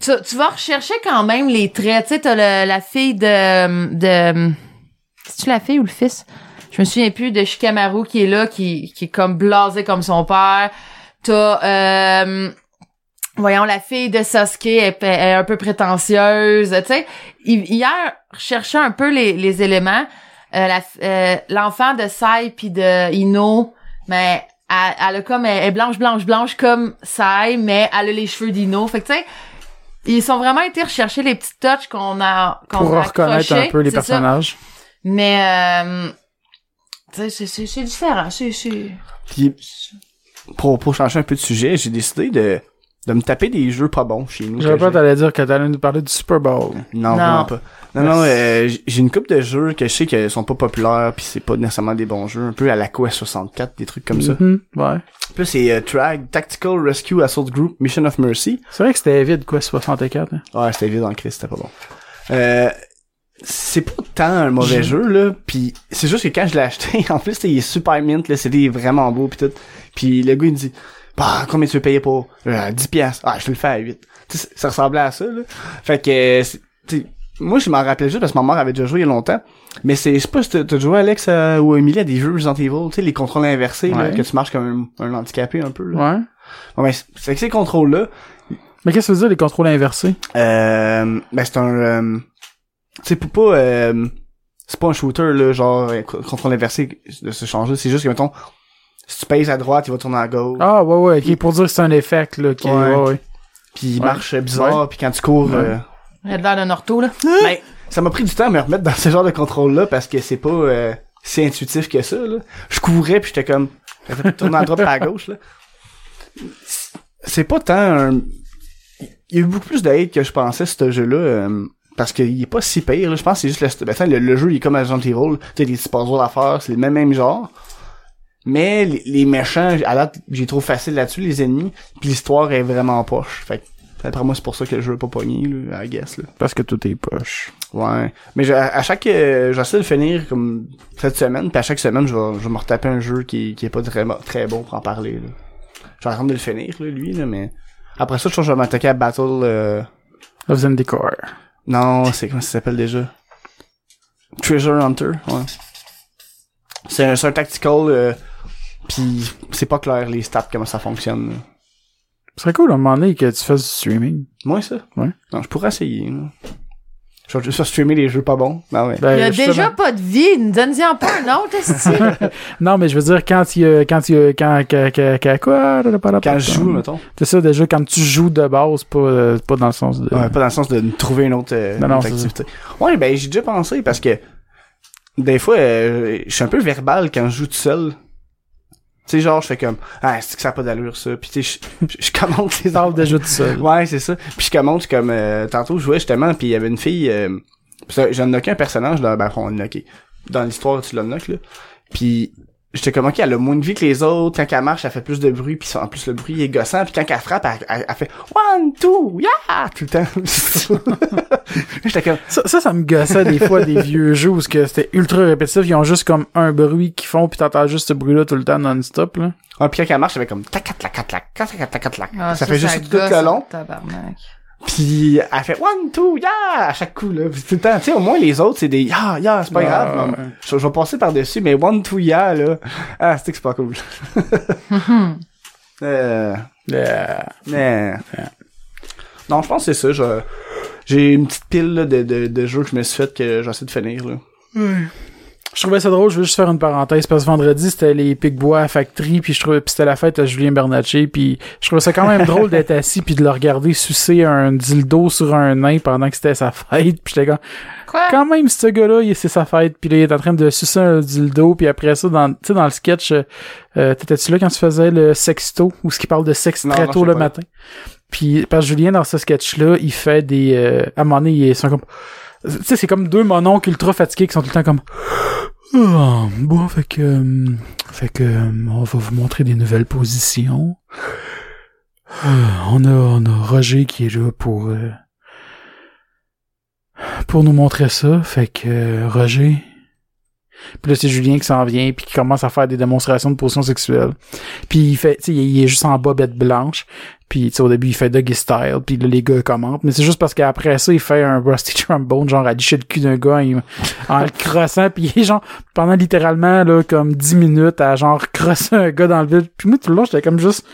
tu, tu vas rechercher quand même les traits. Tu sais, t'as le- la fille de, de, c'est-tu la fille ou le fils? Je me souviens plus de Shikamaru qui est là, qui, qui est comme blasé comme son père. T'as, euh, voyons, la fille de Sasuke est- est un peu prétentieuse. Tu sais, hi- hier, recherchant un peu les, les éléments, euh, euh, l'enfant de Sai puis de Ino, mais elle, elle a comme, elle est blanche, blanche, blanche comme Sai, mais elle a les cheveux d'Ino. Fait que tu sais, ils sont vraiment été rechercher les petites touches qu'on a, qu'on Pour a reconnaître un peu les c'est ça. personnages. Mais, euh, c'est- c'est c'est différent. C'est, c'est... Puis, pour, pour changer un peu de sujet, j'ai décidé de, de me taper des jeux pas bons chez nous. J'avais que pas j'ai. t'allais dire que t'allais nous parler du Super Bowl. Non, Non. vraiment pas. Non, non, euh, j'ai une coupe de jeux que je sais qu'ils sont pas populaires puis c'est pas nécessairement des bons jeux. Un peu à la Quest 64, des trucs comme ça. Mhm, Ouais. Puis c'est euh, Trag, Tactical Rescue Assault Group, Mission of Mercy. C'est vrai que c'était vide, quoi, 64. hein. Ouais, c'était vide en crise, c'était pas bon. Euh, c'est pas tant un mauvais jeu, là, puis c'est juste que quand je l'ai acheté, en plus, il est super mint, le CD est vraiment beau, pis tout. Puis le gars, il me dit, bah, combien tu veux payer pour? Euh, 10 piastres. Ah, je te le fais à 8. Tu sais, ça ressemblait à ça, là. Fait que, euh, moi, je m'en rappelais juste parce que ma mère avait déjà joué il y a longtemps. Mais c'est, je sais pas si t'as joué, Alex, euh, ou Emilie, à des jeux Resident Evil, tu sais, les contrôles inversés, là, que tu marches comme un, un handicapé un peu, là. Ouais. Bon, ben, c'est- que ces contrôles-là, Mais qu'est-ce que ça veut dire, les contrôles inversés? euh, ben c'est un euh, c'est pour pas euh, c'est pas un shooter là genre euh, co- contrôle inversé de se changer c'est juste que mettons si tu pèses à droite il va tourner à gauche Ah, ouais, ouais, ok, pour dire que c'est un effet, là, qui Ouais. ouais, ouais. puis il ouais. marche bizarre puis quand tu cours Ouais. euh, Il a l'air d'un ortho, là. ben, ça m'a pris du temps à me remettre dans ce genre de contrôle là parce que c'est pas euh, si intuitif que ça là je courais puis j'étais comme tourné à droite à gauche là c'est pas tant un il y a eu beaucoup plus de hate que je pensais ce jeu là Parce qu'il est pas si pire, là. Je pense que c'est juste le, ben, le, le jeu, il est comme Resident Evil. Tu sais, des petits puzzles à faire, c'est le même, même genre. Mais les, les méchants, à date, j'ai trop facile là-dessus, les ennemis. Puis l'histoire est vraiment poche. Fait après moi, c'est pour ça que le jeu est pas pogné, là, I guess, là. Parce que tout est poche. Ouais. Mais je- à, à chaque, euh, j'essaie de finir comme cette semaine, puis à chaque semaine, je vais, je vais me retaper un jeu qui, qui est pas très, très bon pour en parler, là. Je vais attendre de le finir, là, lui, là, mais après ça, je pense que je vais m'attaquer à Battle, euh, Of Zendikar. Non, c'est comment ça s'appelle déjà? Treasure Hunter, ouais. C'est un, tactical, euh, pis c'est pas clair les stats, comment ça fonctionne. Ce serait cool à un moment donné que tu fasses du streaming. Moi, ça? Ouais. Non, je pourrais essayer, là. Je vais juste streamer les jeux pas bons. Ben ouais. Ben, Il a justement- déjà pas de vie. Donne-y-en pas un autre, esti. Non, mais je veux dire, quand il y a, quand il y a, quand, quand, quand, quand- quoi? Quand je joue, mettons. C'est ça, déjà, quand tu joues de base, pas, euh, pas dans le sens de... Ouais, pas dans le sens de trouver une autre, euh, Non, une non, autre activité. Ouais, ben j'ai déjà pensé parce que des fois, euh, je suis un peu verbal quand je joue tout seul. Tu sais, genre, je fais comme Ah, c'est que ça a pas d'allure ça? Puis tu sais, je, commente les parles déjà tout seul. Ouais, c'est ça. Puis je commente comme euh, tantôt je jouais justement, puis il y avait une fille. Euh, pis ça, j'ai unlocké un personnage dans ben on unlocké. Dans l'histoire tu l'unlock là. Puis j'étais comme ok, elle a moins de vie que les autres. Quand elle marche, elle fait plus de bruit. Puis en plus le bruit est gossant. Puis quand elle frappe, elle, elle- elle fait one two yeah tout le temps. j'étais comme Ça, ça, ça me gossait des fois des vieux jeux où c'était ultra répétitif. Ils ont juste comme un bruit qu'ils font, puis t'entends juste ce bruit-là tout le temps non-stop, là. Ah, puis quand elle marche, elle fait comme tac tac tac tac tac tac tac tac tac. Ah, Ça fait juste tout le long. tabarnak. Puis elle fait one two yeah à chaque coup là. Puis tout le temps, tu sais au moins les autres c'est des yeah yeah c'est pas grave. non. Je, je vais passer par dessus mais one two yeah là. Ah c'est que c'est pas cool. euh, Yeah. mais non je pense que c'est ça. Je, j'ai une petite pile là, de, de, de jeux que je me suis fait que j'essaie de finir là. Je trouvais ça drôle, je veux juste faire une parenthèse, parce que vendredi, c'était les Picbois à Factory, puis je trouvais, puis c'était la fête à Julien Bernatchez, puis je trouvais ça quand même drôle d'être assis puis de le regarder sucer un dildo sur un nain pendant que c'était sa fête, puis j'étais comme, Quoi? quand même, ce gars-là, il- c'est sa fête, puis là, il est en train de sucer un dildo, puis après ça, dans, tu sais, dans le sketch, euh, euh, t'étais-tu là quand tu faisais le sexto, ou ce qui parle de sexe Non, très non, tôt le pas. matin? Puis, parce que Julien, dans ce sketch-là, il fait des, euh, à un moment donné, ils sont comme, tu sais, c'est comme deux mononcles ultra fatigués qui sont tout le temps comme, ah, bon, fait que, euh, fait que, euh, on va vous montrer des nouvelles positions. Ah, on a, on a Roger qui est là pour, euh, pour nous montrer ça. Fait que, Roger. Puis là, c'est Julien qui s'en vient puis qui commence à faire des démonstrations de positions sexuelles. Puis il fait, il est juste en bobette blanche. Puis, au début, il fait Doggy Style, puis là, les gars commentent. Mais c'est juste parce qu'après ça, il fait un Rusty Trombone, genre, à licher le cul d'un gars il- en le crossant. Puis genre, pendant littéralement, là, comme 10 minutes, à genre, crosser un gars dans le vide. Puis moi, tout le long, j'étais comme juste,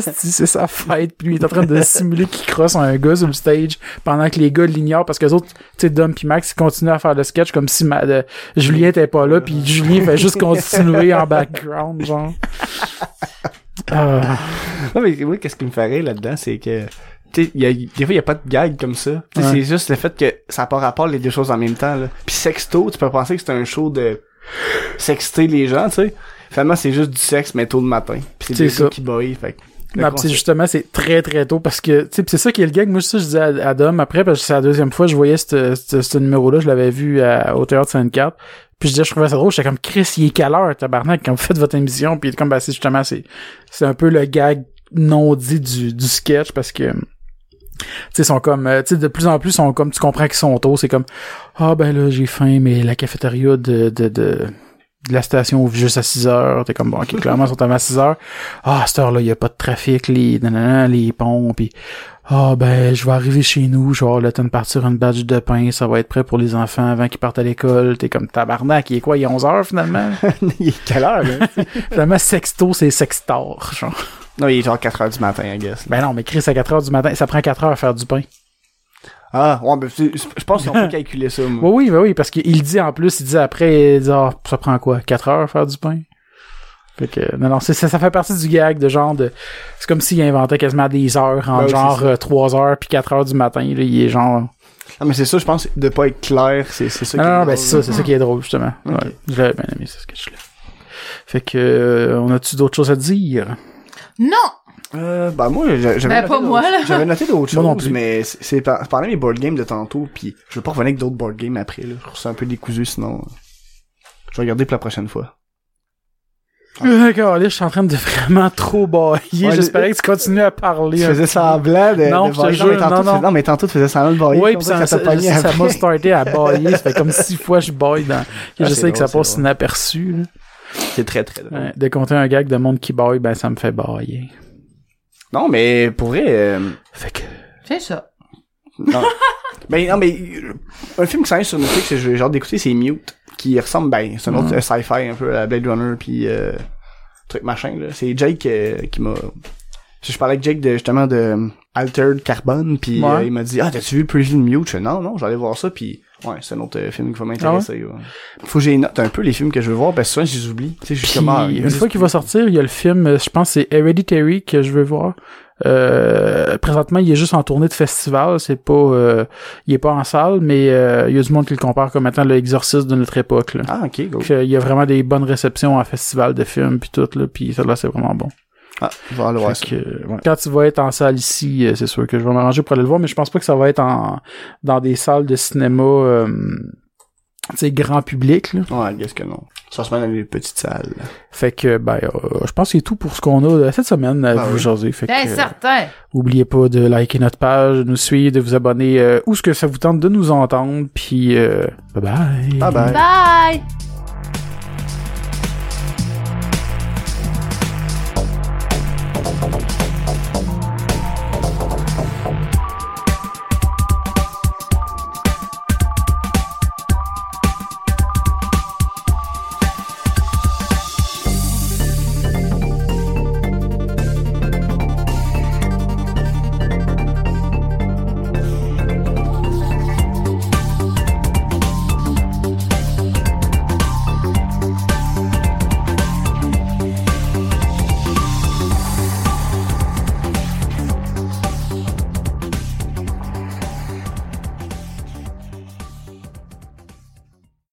c'est sa fête. Puis lui, il est en train de simuler qu'il crosse un gars sur le stage pendant que les gars l'ignorent parce que les autres, tu sais, Dom puis Max, ils continuent à faire le sketch comme si de- Julien était pas là. Puis Julien fait juste continuer en background, genre. Ah. Non mais oui qu'est-ce qui me ferait là-dedans c'est que tu sais, il y a, des fois, il y a pas de gag comme ça. Ouais. C'est juste le fait que ça n'a pas rapport les deux choses en même temps. Là. Puis sexto, tu peux penser que c'est un show de sexter les gens, tu sais. Finalement, c'est juste du sexe, mais tôt le matin. Puis c'est des ça. qui boy, fait Non, pis justement, c'est très très tôt parce que, tu sais, pis c'est ça qui est le gag. Moi, ça, je disais à, à Dom après, parce que c'est la deuxième fois que je voyais ce numéro-là, je l'avais vu à, au Théâtre Sainte-Carte. Puis je disais, je trouvais ça drôle, j'étais comme, Chris, il est quelle heure, tabarnak, quand vous faites votre émission? Puis comme, bah, c'est justement, c'est, c'est un peu le gag non dit du, du sketch parce que, tu sont comme, euh, tu sais, de plus en plus, sont comme, tu comprends qu'ils sont tôt, c'est comme, ah, ben là, j'ai faim, mais la cafétéria de, de, de, de la station ouvre juste à 6 heures. T'es comme, bon, ok, clairement, ils sont à 6 heures. Ah, à cette heure-là, il y a pas de trafic, les, nanana, les ponts, puis ah, ben, je vais arriver chez nous, je vais avoir le temps de partir une badge de pain, ça va être prêt pour les enfants avant qu'ils partent à l'école. T'es comme tabarnak, il est quoi, il est 11 heures, finalement? il est quelle heure, là? finalement, sexto, c'est sextor, genre. non, il est genre 4 heures du matin, I guess. Ben non, mais Chris, à 4 heures du matin, ça prend 4 heures à faire du pain. Ah, ouais, ben, je pense qu'on peut calculer ça, moi. Oui, oui, ben oui, parce qu'il dit en plus, il dit après, il dit, ah, ça prend quoi, 4 heures à faire du pain? Fait que, non, non, ça, ça fait partie du gag de genre de, c'est comme s'il inventait quasiment des heures, en Ben genre c'est ça. 3 heures puis 4 heures du matin, là, il est genre, Ah, mais c'est ça, je pense, de pas être clair, c'est c'est ça non, qui est non, non, ben drôle, c'est ça, c'est ça qui est drôle, justement. Ok. Ouais, je bien aimé, ce sketch-là. Fait que, euh, on a-tu d'autres choses à dire? Non! Euh, bah moi, j'a- j'avais Ben, noté moi, d'autres- là. J'avais noté d'autres Moi non choses, plus. mais c'est- par- pendant mes board games de tantôt, puis je veux pas revenir avec d'autres board games après, là. C'est un peu décousu, sinon... euh, Je vais regarder pour la prochaine fois. D'accord, là, je suis en train de vraiment trop bailler. Ouais, J'espérais que tu continuais à parler. Tu faisais semblant de, Non, de je te bailler. jure, mais tantôt, non, tu faisais- non. non, mais tantôt, tu faisais semblant de bailler. Oui, puis ça, ça, m'a starté à bailler. Ça fait comme six fois je baille dans, que Ah, je sais que ça passe inaperçu, là. C'est très, très drôle. Ouais, de compter un gag de monde qui baille, ben, ça me fait bailler. Non, mais pour vrai... euh, Fait que, C'est ça. non. ben, non, mais... euh, Un film qui s'en est sur Netflix, que j'ai hâte d'écouter, c'est Mute, qui ressemble, ben, c'est un autre Mm. euh, sci-fi, un peu, à Blade Runner, puis euh, truc machin, là. C'est Jake euh, qui m'a... Je parlais avec Jake de, justement, de euh, Altered Carbon, puis Ouais. euh, il m'a dit « Ah, t'as-tu vu de Mute? » Je fais « Non, non, j'allais voir ça, puis... Ouais, c'est un autre film qui va m'intéresser. ouais? Faut que j'ai note un peu les films que je veux voir, parce que souvent, je les oublie. Tu sais, justement... une fois qu'il va sortir, il y a le film, je pense c'est Hereditary que je veux voir. Euh, présentement, il est juste en tournée de festival, c'est pas, euh, il est pas en salle, mais euh, il y a du monde qui le compare comme étant l'exorciste de notre époque. Là. Ah, ok, que, il y a vraiment des bonnes réceptions en festival de films puis tout là, puis ça là c'est vraiment bon. Ah, je vais aller voir ça. que, euh, ouais. Quand tu vas être en salle ici, euh, c'est sûr que je vais m'arranger pour aller le voir, mais je pense pas que ça va être en dans des salles de cinéma, euh, sais, grand public. Là. Ouais, qu'est-ce que non. Ça se met dans les petites salles. Fait que, ben, euh, je pense que c'est tout pour ce qu'on a euh, cette semaine à Ah vous oui. jaser. Fait Ben, que, euh, certain. oubliez pas de liker notre page, de nous suivre, de vous abonner euh, où ce que ça vous tente de nous entendre, puis euh, bye bye. Bye bye. Bye!